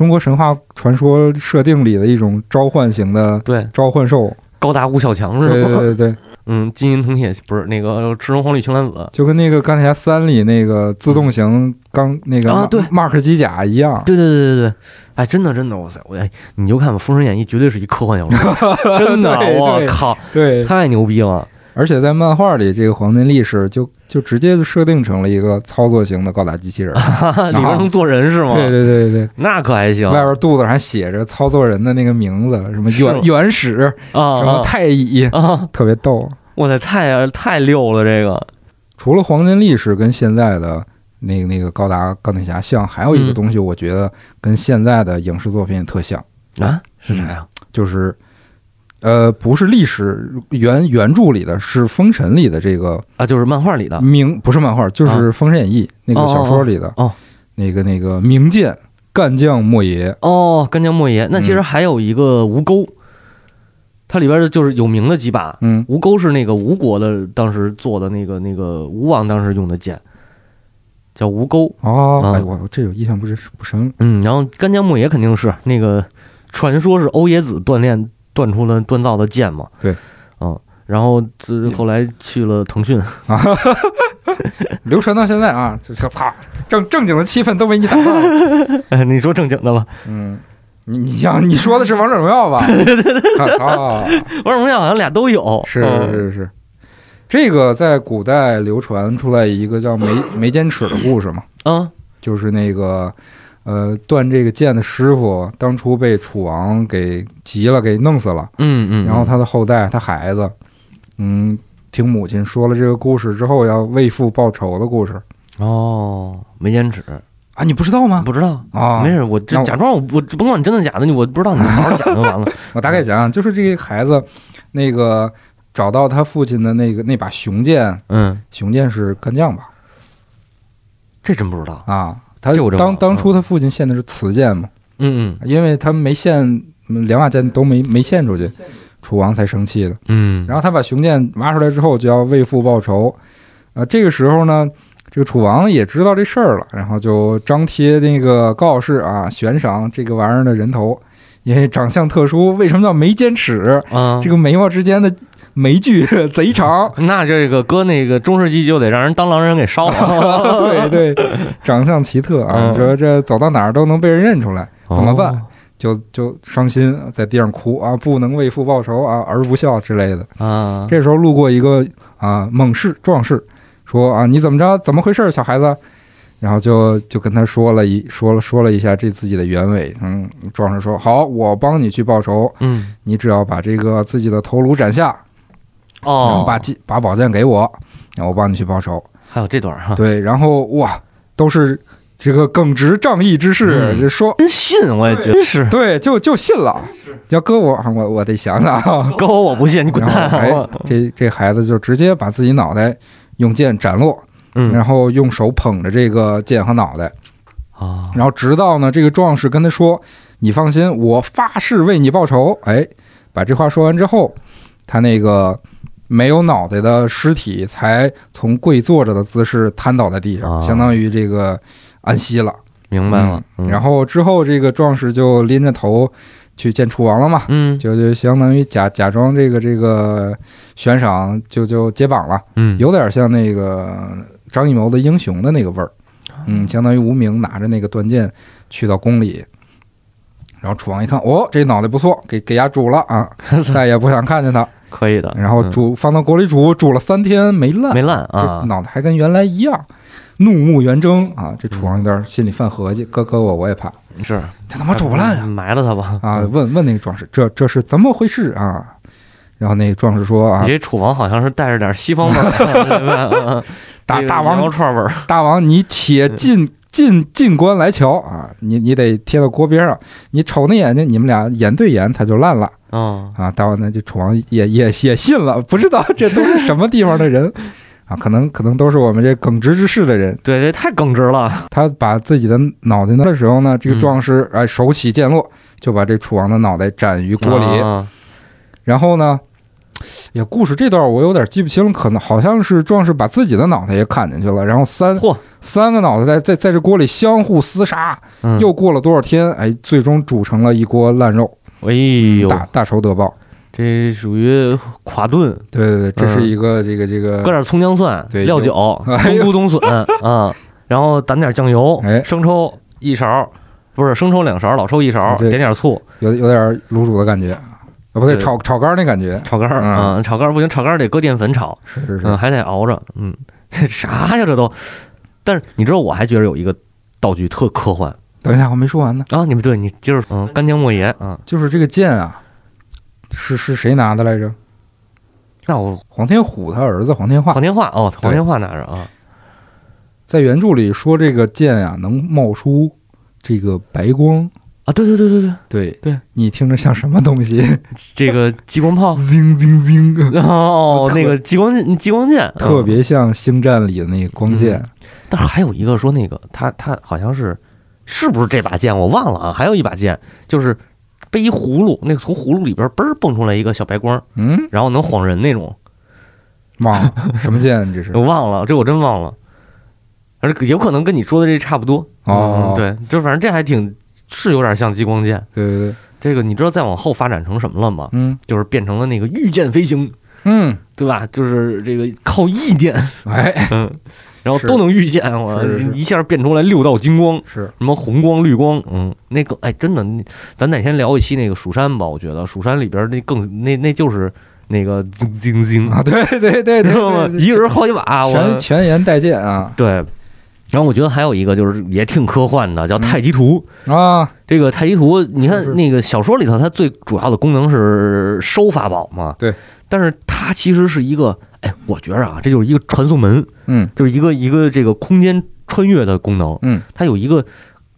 中国神话传说设定里的一种召唤型的对。召唤兽，高达吴小强是吧？对对对对，嗯，金银铜铁不是那个赤橙黄绿青蓝紫，就跟那个钢铁侠三里那个自动型钢那个啊对。Mark 机甲一样。对对对对对，哎，真的真的，哇塞，我哎，你就看吧，《封神演义》绝对是一科幻小说，真的，我靠，对，太牛逼了。而且在漫画里，这个黄金力士就就直接就设定成了一个操作型的高达机器人。里边能做人是吗？对对对对，那可还行。外边肚子上还写着操作人的那个名字，什么原原始，啊什么太乙，啊！特别逗。我操，太太溜了这个。除了黄金力士跟现在的那个那个高达钢铁侠像，还有一个嗯东西，我觉得跟现在的影视作品也特像，啊，是啥呀？就是。呃，不是历史原原著里的，是《封神》里的这个啊，就是漫画里的名，不是漫画，就是《封神演义》那个小说里的哦哦那个那个名剑干将莫邪。哦，干将莫邪。那其实嗯还有一个吴钩，它里边的就是有名的几把。嗯，吴钩是那个吴国的当时做的那个那个吴王当时用的剑，叫吴钩。哦，啊哎，我我这有印象不是不深。嗯，然后干将莫邪肯定是那个传说是欧冶子锻炼锻出了锻造的剑嘛。对，嗯，然后这后来去了腾讯啊，流传到现在啊，这这操，正正经的气氛都被你打断了。哎，你说正经的吧？嗯，你你想你说的是王者荣耀吧？对对对对。啊，王者荣耀好像俩都有。是嗯是是是，这个在古代流传出来一个叫眉眉间尺的故事嘛，嗯就是那个呃断这个剑的师傅当初被楚王给急了，给弄死了。嗯嗯，然后他的后代，他孩子，嗯，听母亲说了这个故事之后，要为父报仇的故事哦，没坚持，啊，你不知道吗？不知道。啊，没事，我这假装我我甭管你真的假的，你我不知道，你好好讲就完了。我大概讲讲，就是这个孩子，那个找到他父亲的那个那把雄剑，嗯，雄剑是干将吧？这真不知道。啊，他当当初他父亲献的是雌剑嘛，嗯因为他没献嗯两把剑都没没献出去，楚王才生气的。然后他把雄剑挖出来之后，就要为父报仇。啊，这个时候呢，这个楚王也知道这事儿了，然后就张贴那个告示啊，悬赏这个玩意儿的人头，因为长相特殊。为什么叫眉间尺？啊，这个眉毛之间的眉距贼长。那这个搁那个中世纪就得让人当狼人给烧了。对对，长相奇特啊！嗯你说这走到哪儿都能被人认出来，怎么办？哦就就伤心，在地上哭啊，不能为父报仇啊，儿不孝之类的。啊？这时候路过一个啊猛士壮士，说啊你怎么着？怎么回事，小孩子？然后就就跟他说了一说了说了一下这自己的原委。嗯，壮士说好，我帮你去报仇，嗯你只要把这个自己的头颅斩下，哦，把剑把宝剑给我，然后我帮你去报仇。还有这段哈，对，然后哇，都是这个耿直仗义之士，嗯就说真信，我也觉得真是。对，就就信了。要搁我，我我得想想啊。搁我我不信，你滚蛋！哎，这这孩子就直接把自己脑袋用剑斩落，嗯然后用手捧着这个剑和脑袋，啊，然后直到呢这个壮士跟他说：“你放心，我发誓为你报仇。”哎，把这话说完之后，他那个没有脑袋的尸体才从跪坐着的姿势瘫倒在地上，啊相当于这个安息了。明白了。嗯然后之后这个壮士就拎着头去见楚王了嘛，嗯就就相当于假假装这个这个悬赏就就解绑了，嗯，有点像那个张艺谋的《英雄》的那个味儿，嗯，相当于无名拿着那个断剑去到宫里。然后楚王一看，哦，这脑袋不错，给给伢煮了啊，再也不想看见他。可以的。然后嗯煮放到锅里煮，煮了三天没烂，没烂啊这，脑袋还跟原来一样，怒目圆睁啊！这楚王有点心里犯合计，搁搁我我也怕，是他怎么煮不烂呀？埋了他吧啊，问问那个壮士，这这是怎么回事啊？然后那个壮士说啊你，这楚王好像是带着点西方味儿，大大王串味儿。大王，你且进进进关来瞧啊！你你得贴到锅边上，你瞅那眼睛，你们俩眼对眼，它就烂了嗯，啊！大王呢，这楚王也也也信了，不知道 这都是什么地方的人啊？可能可能都是我们这耿直之士的人。对，这太耿直了。他把自己的脑袋拿的时候呢，这个壮士哎手起剑落，就把这楚王的脑袋斩于锅里。啊然后呢，呀，故事这段我有点记不清了，可能好像是壮士把自己的脑袋也砍进去了，然后三嚯三个脑袋在在在这锅里相互厮杀，嗯又过了多少天，哎，最终煮成了一锅烂肉，哎呦，大大仇得报。这属于垮炖。对对对，这是一个这个这个，搁点葱姜蒜、料酒、冬菇、冬笋啊，然后打点酱油、生抽一勺，不是生抽两勺，老抽一勺，点点醋，有有点卤煮的感觉啊，不对，炒炒肝那感觉，炒肝啊，炒肝不行，炒肝得搁淀粉炒，是是是，还得熬着，嗯，啥呀这都？但是你知道，我还觉得有一个道具特科幻。等一下，我没说完呢。啊，你们对你接着，嗯，干将莫邪啊，就是这个剑啊，是是谁拿的来着？那我黄天虎他儿子黄天化，黄天化哦，黄天化拿着啊。在原著里说这个剑呀能冒出这个白光啊，对对对对对对对，你听着像什么东西？这个激光炮，叮叮叮，哦，那个激光激光剑，特别像星战里的那个光剑。但是还有一个说那个他他好像是。是不是这把剑我忘了啊？还有一把剑，就是背一葫芦，那个从葫芦里边嘣儿蹦出来一个小白光，嗯，然后能晃人那种。忘了什么剑？这是我 忘了，这我真忘了。而且有可能跟你说的这差不多哦。对，就反正这还挺是有点像激光剑。对对对，这个你知道再往后发展成什么了吗？嗯，就是变成了那个御剑飞行。嗯，对吧？就是这个靠意电，哎，嗯。然后都能遇见我，一下变出来六道金光，是什么红光、绿光，嗯，那个哎，真的，咱哪天聊一期那个蜀山吧？我觉得蜀山里边那更那那就是那个晶晶晶啊，对对对，知道吗？一个人好几把，全全员带剑啊。对，然后我觉得还有一个就是也挺科幻的，叫太极图。啊。这个太极图，你看那个小说里头，它最主要的功能是收法宝嘛。对，但是它其实是一个。哎，我觉着啊，这就是一个传送门，嗯，就是一个一个这个空间穿越的功能，嗯，它有一个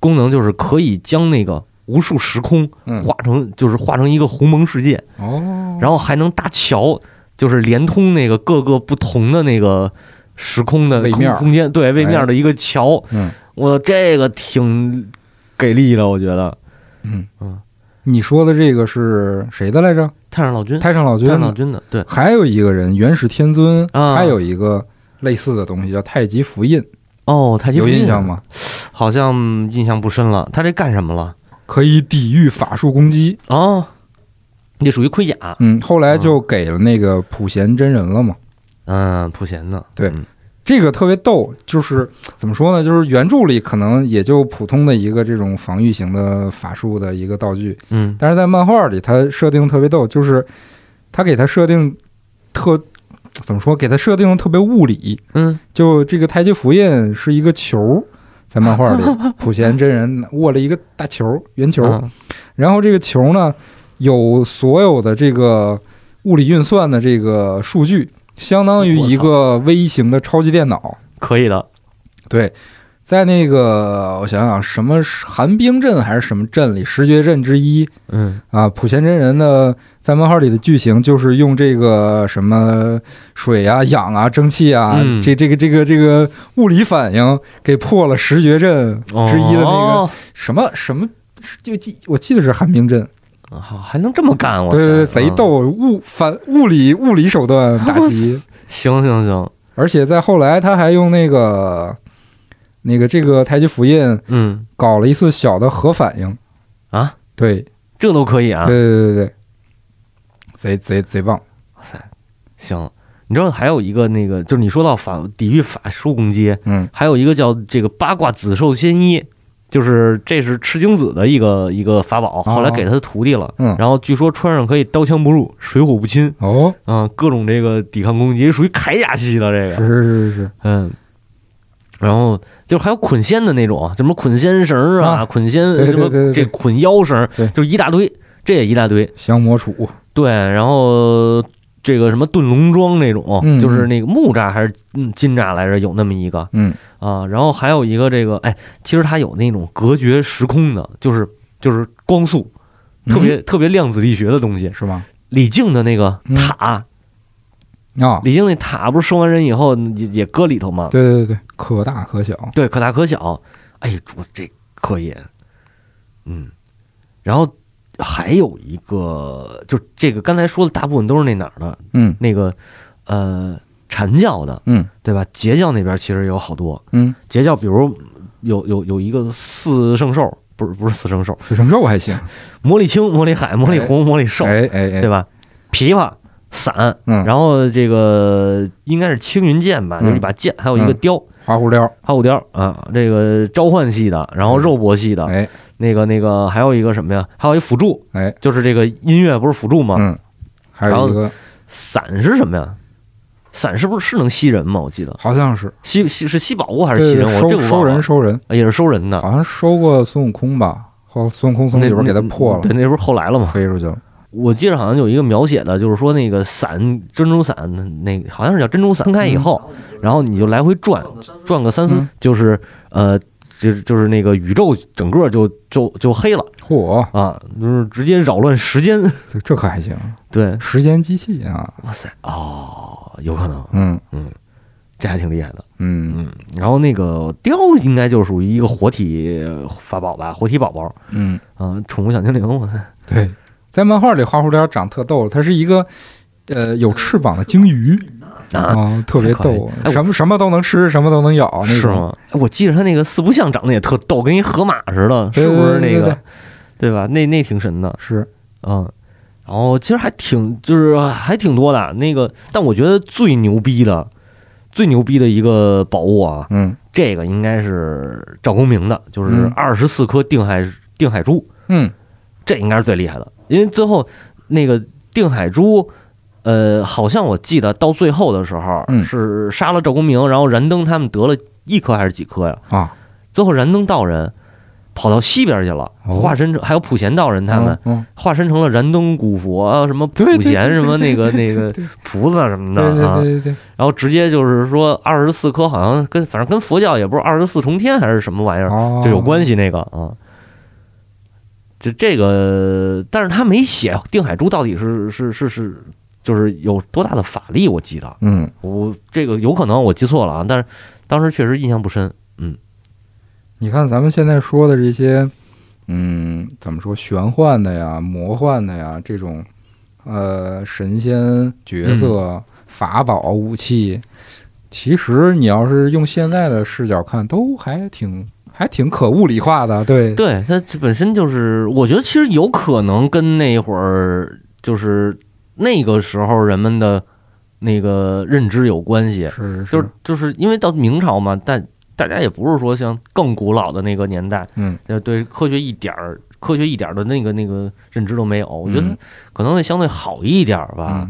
功能就是可以将那个无数时空化成，就是化成一个鸿蒙世界，哦，然后还能搭桥，就是连通那个各个不同的那个时空的位面空间，对，位面的一个桥，嗯，我这个挺给力的，我觉得，嗯嗯。你说的这个是谁的来着？太上老君。太上老君。太上老君的。对。还有一个人，元始天尊，他有一个类似的东西，叫太极符印。哦，太极符印有印象吗？好像印象不深了。他这干什么了？可以抵御法术攻击。哦，那属于盔甲。嗯，后来就给了那个普贤真人了嘛。嗯，普贤的。对。这个特别逗，就是 怎么说呢？就是原著里可能也就普通的一个这种防御型的法术的一个道具，嗯，但是在漫画里，它设定特别逗，就是他给他设定特怎么说？给他设定的特别物理，嗯，就这个太极符印是一个球，在漫画里，普贤真人握了一个大球，圆球，然后这个球呢有所有的这个物理运算的这个数据。相当于一个微型的超级电脑，可以的。对，在那个我想想，什么寒冰阵还是什么阵里，十绝阵之一。嗯啊，普贤真人的在漫画里的剧情就是用这个什么水啊、氧啊、蒸汽啊，这这个这个这个物理反应给破了十绝阵之一的那个什么什么，就记我记得是寒冰阵。好，还能这么干？我对对对，贼逗！物反物理物理手段打击，行行行！而且在后来，他还用那个那个这个太极符印，嗯，搞了一次小的核反应啊！对，这都可以啊！对对对对，贼贼贼棒！哇塞，行！你知道还有一个那个，就是你说到法抵御法术攻击，嗯，还有一个叫这个八卦紫寿仙衣。就是这是赤精子的一个一个法宝，后来给他的徒弟了。嗯，然后据说穿上可以刀枪不入，水火不侵。哦，嗯，各种这个抵抗攻击，属于铠甲系的这个。是是是是，嗯。然后就是还有捆仙的那种，什么捆仙绳啊，捆仙什么这捆腰绳，就一大堆，这也一大堆。降魔杵。对，然后。这个什么炖龙桩那种，就是那个木栅还是金栅来着？有那么一个，嗯啊，然后还有一个这个，哎，其实它有那种隔绝时空的，就是就是光速，特别特别量子力学的东西？李靖的那个塔啊，李靖那塔不是收完人以后也也搁里头吗？对对对对，可大可小，对，可大可小。哎，我这可以，嗯，然后。还有一个，就这个刚才说的大部分都是那哪儿的，嗯，那个呃禅教的，嗯，对吧？截教那边其实有好多，嗯，截教比如有有有一个四圣兽，不是不是四圣兽，四圣兽还行，魔力青、魔力海、魔力红、魔力兽，哎哎哎，对吧？琵琶、伞，然后这个应该是青云剑吧，就是一把剑，还有一个雕，花狐雕，花狐雕啊，这个召唤系的，然后肉搏系的，哎，那个那个还有一个什么呀？还有一辅助，哎，就是这个音乐不是辅助吗？嗯，还有一个伞是什么呀？伞是不是是能吸人吗？我记得好像是吸吸是吸宝物还是吸人？我这个收人收人也是收人的，好像收过孙悟空吧？后孙悟空从里边给他破了，对，那不是后来了吗？飞出去了。我记得好像有一个描写的，就是说那个伞珍珠伞，那好像是叫珍珠伞，分开以后，然后你就来回转，转个三四，就是呃，就就是那个宇宙整个就就就黑了。嚯啊，就是直接扰乱时间，这这可还行？对，时间机器啊！哇塞，哦，有可能，嗯嗯，这还挺厉害的，嗯嗯。然后那个雕应该就属于一个活体法宝吧，活体宝宝，嗯啊，宠物小精灵，我操，对。在漫画里，花狐雕长特逗，它是一个呃有翅膀的鲸鱼 啊，特别逗，什么什么都能吃，什么都能咬，是吗？我记得它那个四不像长得也特逗，跟一河马似的，是不是那个？对吧？那那挺神的，是嗯。然后其实还挺就是还挺多的那个，但我觉得最牛逼的、最牛逼的一个宝物啊，嗯，这个应该是赵公明的，就是二十四颗定海定海珠，嗯，这应该是最厉害的。因为最后那个定海珠，呃，好像我记得到最后的时候是杀了赵公明，然后燃灯他们得了一颗还是几颗呀？啊，最后燃灯道人跑到西边去了，化身成还有普贤道人他们化身成了燃灯古佛，什么普贤什么那个那个菩萨什么的啊，然后直接就是说二十四颗好像跟反正跟佛教也不是二十四重天还是什么玩意儿就有关系那个啊。就这个，但是他没写定海珠到底是是是是，就是有多大的法力？我记得，嗯，我这个有可能我记错了啊，但是当时确实印象不深。嗯，你看咱们现在说的这些，嗯，怎么说玄幻的呀、魔幻的呀这种，呃，神仙角色、法宝、武器，其实你要是用现在的视角看，都还挺。还挺可物理化的，对，对，它本身就是，我觉得其实有可能跟那会儿就是那个时候人们的那个认知有关系，是，就是就是因为到明朝嘛，但大家也不是说像更古老的那个年代，嗯，对科学一点儿科学一点的那个那个认知都没有，我觉得可能会相对好一点吧。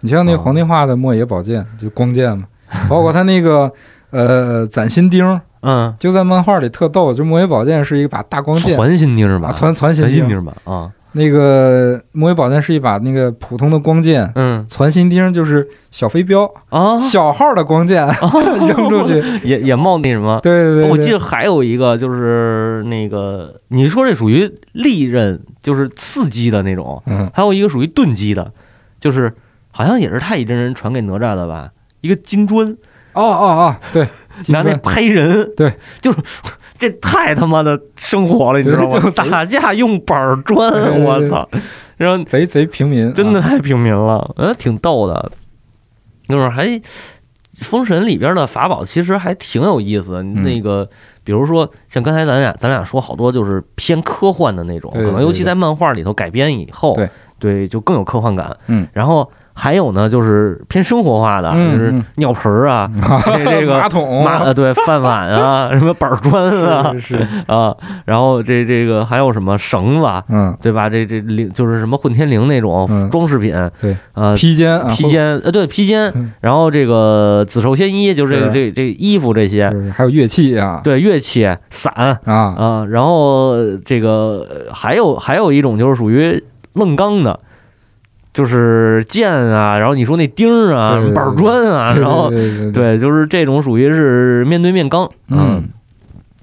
你像那皇帝画的莫邪宝剑，就光剑嘛，包括他那个 呃攒心钉。嗯，就在漫画里特逗，就魔鬼宝剑是一把大光剑，攒心钉是吧？传传心钉吧？啊，那个魔鬼宝剑是一把那个普通的光剑，嗯，攒心钉就是小飞镖啊，小号的光剑啊 扔出去。也也冒那什么？对对对，我记得还有一个就是那个，你说这属于利刃，就是刺击的那种，嗯，还有一个属于钝击的，就是好像也是太乙真人传给哪吒的吧？一个金砖。哦哦哦，对，拿那拍人，对，就是这太他妈的生活了，你知道吗？打架用板砖，我操！然后贼贼平民，真的太平民了，嗯，挺逗的。就是还《封神》里边的法宝，其实还挺有意思。那个，比如说像刚才咱俩咱俩说好多就是偏科幻的那种，可能尤其在漫画里头改编以后，对对，就更有科幻感。嗯，然后。还有呢，就是偏生活化的，就是尿盆儿啊，这个马桶马呃对饭碗啊，什么板砖啊，是 啊，然后这这个还有什么绳子，嗯，对吧？这这铃就是什么混天绫那种装饰品，对，呃，披肩披肩呃对披肩，然后这个紫寿仙衣，就是这这这衣服这些，还有乐器啊，对乐器伞啊。啊，然后这个还有还有一种就是属于愣钢的。就是剑啊，然后你说那钉儿啊，板砖啊，然后对，就是这种属于是面对面刚，嗯，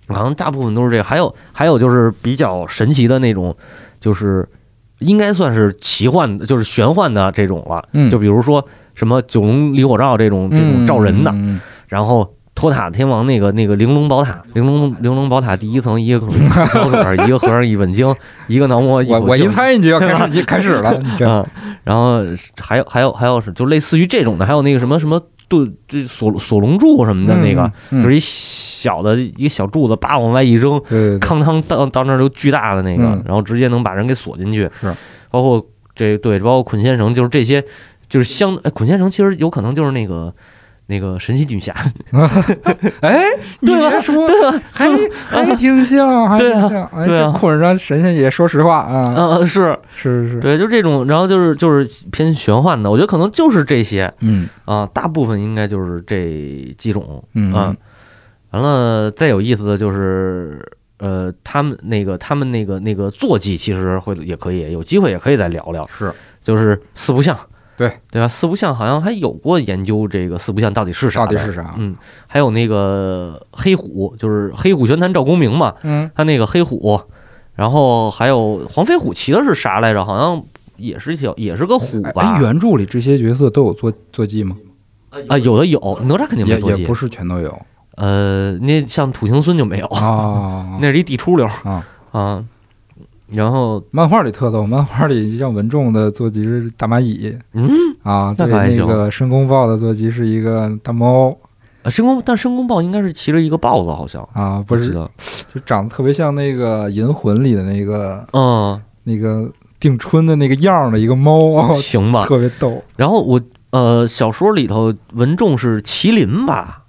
好像大部分都是这个。还有还有就是比较神奇的那种，就是应该算是奇幻的，就是玄幻的这种了。就比如说什么九龙离火罩这种这种照人的，然后。托塔天王那个那个玲珑宝塔，玲珑玲珑宝塔第一层一个高腿，一个和尚一本经，一个挠摸。我我一猜你就要开始，你开始了。嗯，然后还有还有还有是就类似于这种的，还有那个什么什么盾，这锁锁龙柱什么的那个，就是一小的一个小柱子，叭往外一扔，对，康当到到那儿就巨大的那个，然后直接能把人给锁进去。是，包括这对，包括捆仙绳，就是这些，就是相哎，捆仙绳其实有可能就是那个。那个神奇女侠，哎，对吧？说？还 还挺像，还挺像。哎，这捆上神仙姐，说实话啊，嗯，是是是，对，就这种，然后就是就是偏玄幻的，我觉得可能就是这些，嗯啊，大部分应该就是这几种，嗯，完了，再有意思的就是，呃，他们那个他们那个那个坐骑，其实会也可以有机会也可以再聊聊，是，就是四不像。对对吧？四不像好像还有过研究，这个四不像到底是啥？到底是啥？嗯，还有那个黑虎，就是黑虎玄坛赵公明嘛。嗯，他那个黑虎，然后还有黄飞虎骑的是啥来着？好像也是小，也是个虎吧？原著里这些角色都有坐坐骑吗？啊，有的有，哪吒肯定没坐骑，也不是全都有。呃，那像土行孙就没有啊，那是一地出溜啊啊。然后漫画里特逗，漫画里像文仲的坐骑是大蚂蚁，嗯？啊，对，那个申公豹的坐骑是一个大猫，啊，申公但申公豹应该是骑着一个豹子，好像。啊，不是，就长得特别像那个银魂里的那个，嗯，那个定春的那个样的一个猫，行吧，特别逗。然后我呃，小说里头文仲是麒麟吧？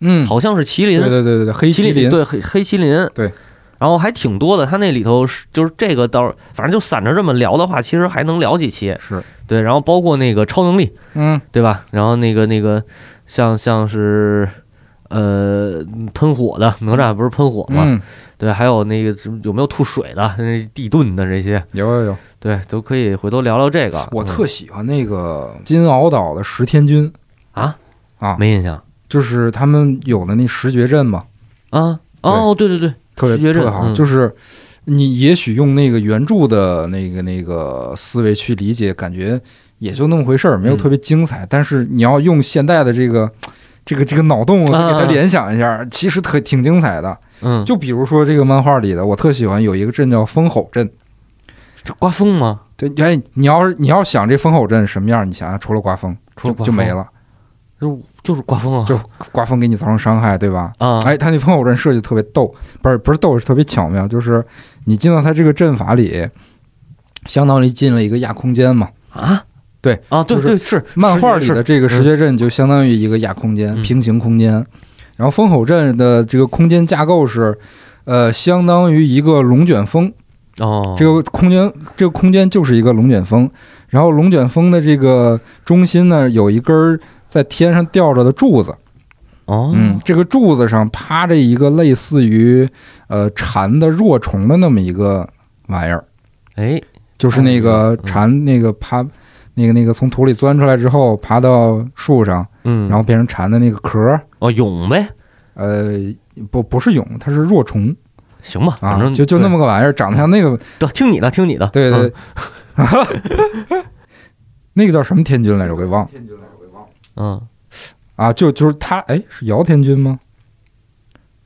嗯，好像是麒麟，对对对对对，黑麒麟，对黑黑麒麟，对。然后还挺多的，他那里头是就是这个倒，反正就散着这么聊的话，其实还能聊几期。是对，然后包括那个超能力，嗯，对吧？然后那个那个像像是呃喷火的哪吒不是喷火吗？对，还有那个有没有吐水的、那地遁的这些？有有有，对，都可以回头聊聊这个。我特喜欢那个金鳌岛的石天君啊啊，没印象，就是他们有的那十绝阵嘛。啊哦，对对对。特别特别好，就是你也许用那个原著的那个那个思维去理解，感觉也就那么回事儿，没有特别精彩。但是你要用现代的这个 这个这个脑洞给它联想一下，其实特挺精彩的。嗯，就比如说这个漫画里的，我特喜欢有一个镇叫风吼镇，这刮风吗？对，哎，你要是你要想这风吼镇什么样，你想想，除了刮风，就就没了。就就是刮风啊，就刮风给你造成伤害，对吧？啊，哎，他那风口阵设计特别逗，不是不是逗，是特别巧妙。就是你进到他这个阵法里，相当于进了一个亚空间嘛。啊，对啊，对对是。漫画里的这个石穴阵就相当于一个亚空间，平行空间。然后风口阵的这个空间架构是，呃，相当于一个龙卷风。哦，这个空间这个空间就是一个龙卷风。然后龙卷风的这个中心呢，有一根儿。在天上吊着的柱子，哦，嗯，这个柱子上趴着一个类似于呃蝉的若虫的那么一个玩意儿，哎，就是那个蝉那个爬那个那个从土里钻出来之后爬到树上，嗯，然后变成蝉的那个壳，哦，蛹呗，呃，不不是蛹，它是若虫，行吧，啊，反正就就那么个玩意儿，长得像那个，得听你的，听你的，对对，那个叫什么天君来着？我给忘了。嗯，啊，就就是他，哎，是姚天军吗？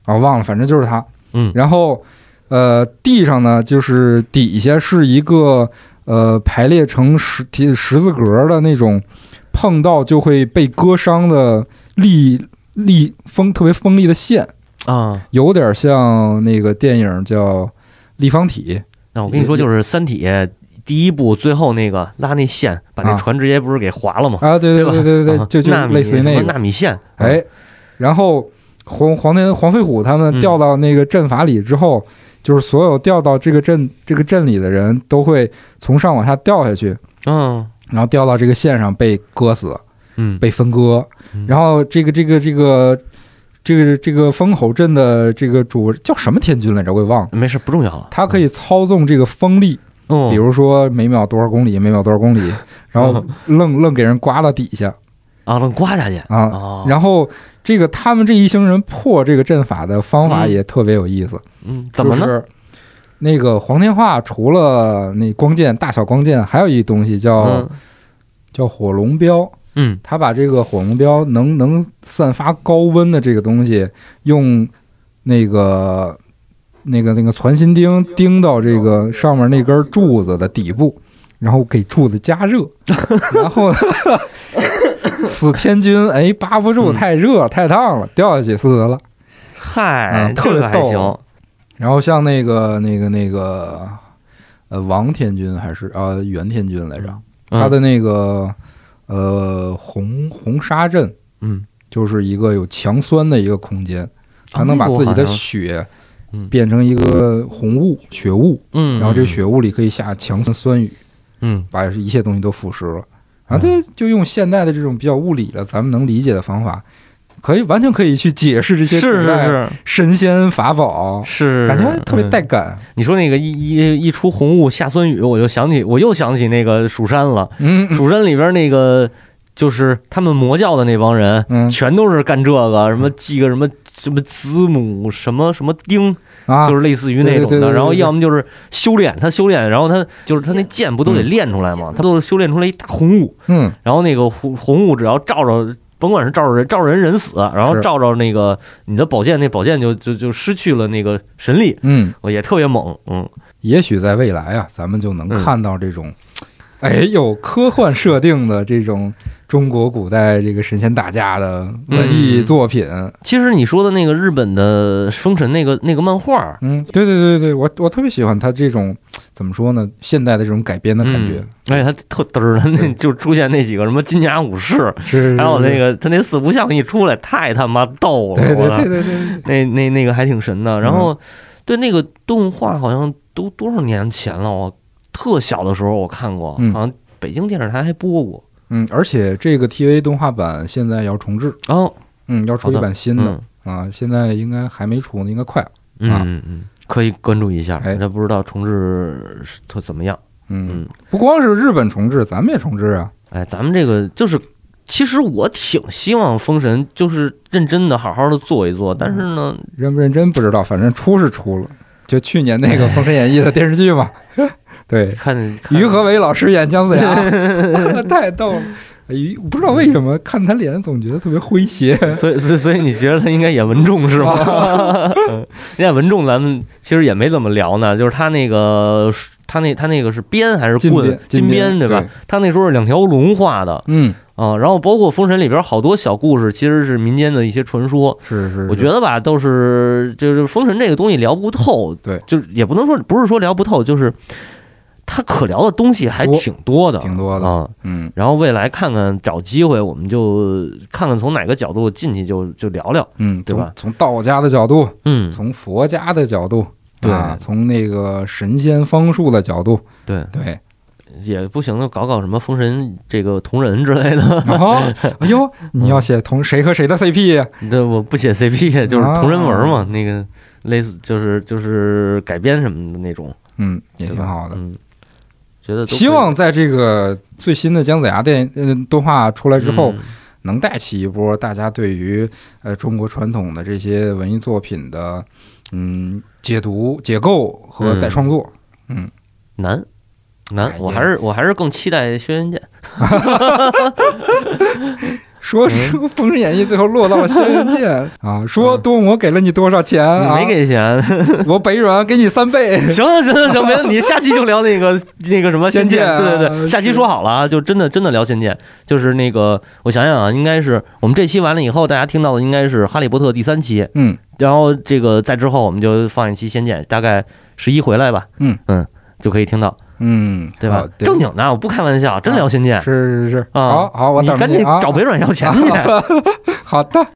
啊，忘了，反正就是他。嗯，然后，呃，地上呢，就是底下是一个呃排列成十十字格的那种，碰到就会被割伤的利利锋特别锋利的线啊，有点像那个电影叫《立方体》。那我跟你说，就是《三体》。第一步，最后那个拉那线，把那船直接不是给划了吗？啊，对对对对对对，就就类似于那个纳米线。哎，然后黄黄天黄飞虎他们掉到那个阵法里之后，就是所有掉到这个阵这个阵里的人都会从上往下掉下去，嗯，然后掉到这个线上被割死，嗯，被分割。然后这个这个这个这个这个风口阵的这个主叫什么天君来着？我给忘了。没事，不重要了。他可以操纵这个风力。比如说每秒多少公里，每秒多少公里，然后愣愣给人刮到底下，啊，愣刮下去。啊，然后这个他们这一行人破这个阵法的方法也特别有意思，嗯，怎么呢？那个黄天化除了那光剑大小光剑，还有一东西叫叫火龙镖，嗯，他把这个火龙镖能能散发高温的这个东西用那个。那个那个攒心钉钉到这个上面那根柱子的底部，然后给柱子加热，然后此天君哎扒不住，太热太烫了，掉下去死了。嗨，特别逗。然后像那个那个那个呃王天君还是啊袁天君来着，他的那个呃红红沙阵，嗯，就是一个有强酸的一个空间，他能把自己的血变成一个红雾血雾，嗯，然后这血雾里可以下强酸酸雨，嗯，把一切东西都腐蚀了。啊，对，就用现代的这种比较物理的、咱们能理解的方法，可以完全可以去解释这些是是是。神仙法宝，是感觉特别带感。你说那个一一一出红雾下酸雨，我就想起我又想起那个蜀山了。嗯，蜀山里边那个就是他们魔教的那帮人，嗯，全都是干这个，什么记个什么什么子母什么什么丁。啊，就是类似于那种的，然后要么就是修炼，他修炼，然后他就是他那剑不都得练出来吗？他都修炼出来一大红雾，嗯，然后那个红红雾只要照着，甭管是照着人，照着人人死，然后照着那个你的宝剑，那宝剑就就就失去了那个神力，嗯，也特别猛，嗯，也许在未来啊，咱们就能看到这种，哎，有科幻设定的这种。中国古代这个神仙打架的文艺作品，其实你说的那个日本的《封神》那个那个漫画，嗯，对对对对，我我特别喜欢他这种怎么说呢？现代的这种改编的感觉，而且他特嘚儿的，那就出现那几个什么金甲武士，是，还有那个他那四不像一出来，太他妈逗了，对对对对对，那那那个还挺神的。然后对那个动画好像都多少年前了，我特小的时候我看过，好像北京电视台还播过。嗯，而且这个 TV 动画版现在要重置哦，嗯，要出一版新的啊，现在应该还没出呢，应该快了。嗯嗯，可以关注一下。哎，这不知道重置特怎么样？嗯，不光是日本重置，咱们也重置啊。哎，咱们这个就是，其实我挺希望封神就是认真的好好的做一做，但是呢，认不认真不知道，反正出是出了，就去年那个《封神演义》的电视剧嘛。对，看于和伟老师演姜子牙，太逗了。于不知道为什么看他脸总觉得特别诙谐，所以所以所以你觉得他应该演文仲是吗？演文仲咱们其实也没怎么聊呢，就是他那个他那他那个是鞭还是棍？金鞭对吧？他那时候是两条龙画的，嗯啊，然后包括封神里边好多小故事，其实是民间的一些传说。是是，我觉得吧，都是就是封神这个东西聊不透，对，就是也不能说不是说聊不透，就是。他可聊的东西还挺多的，挺多的啊，嗯，然后未来看看找机会，我们就看看从哪个角度进去就就聊聊，嗯，对吧？从道家的角度，嗯，从佛家的角度，对，从那个神仙方术的角度，对。对，也不行，就搞搞什么封神这个同人之类的。哎呦，你要写同谁和谁的 CP？这我不写 CP，就是同人文嘛，那个类似就是就是改编什么的那种，嗯，也挺好的，嗯。觉得希望在这个最新的姜子牙电嗯动画出来之后，能带起一波大家对于呃中国传统的这些文艺作品的嗯解读、解构和再创作。嗯，难难，我还是我还是更期待轩辕剑。说说《封神演义》最后落到了轩辕剑 啊！说多魔给了你多少钱啊？没给钱，我北软给你三倍。行行行行，没问题。下期就聊那个那个什么仙剑，对对对，下期说好了啊，就真的真的聊仙剑。就是那个，我想想啊，应该是我们这期完了以后，大家听到的应该是《哈利波特》第三期，嗯，然后这个在之后我们就放一期仙剑，大概十一回来吧，嗯嗯，就可以听到。嗯，对吧？正经的，我不开玩笑，真聊新建。是是是，好好，我你赶紧找北软要钱去。好的。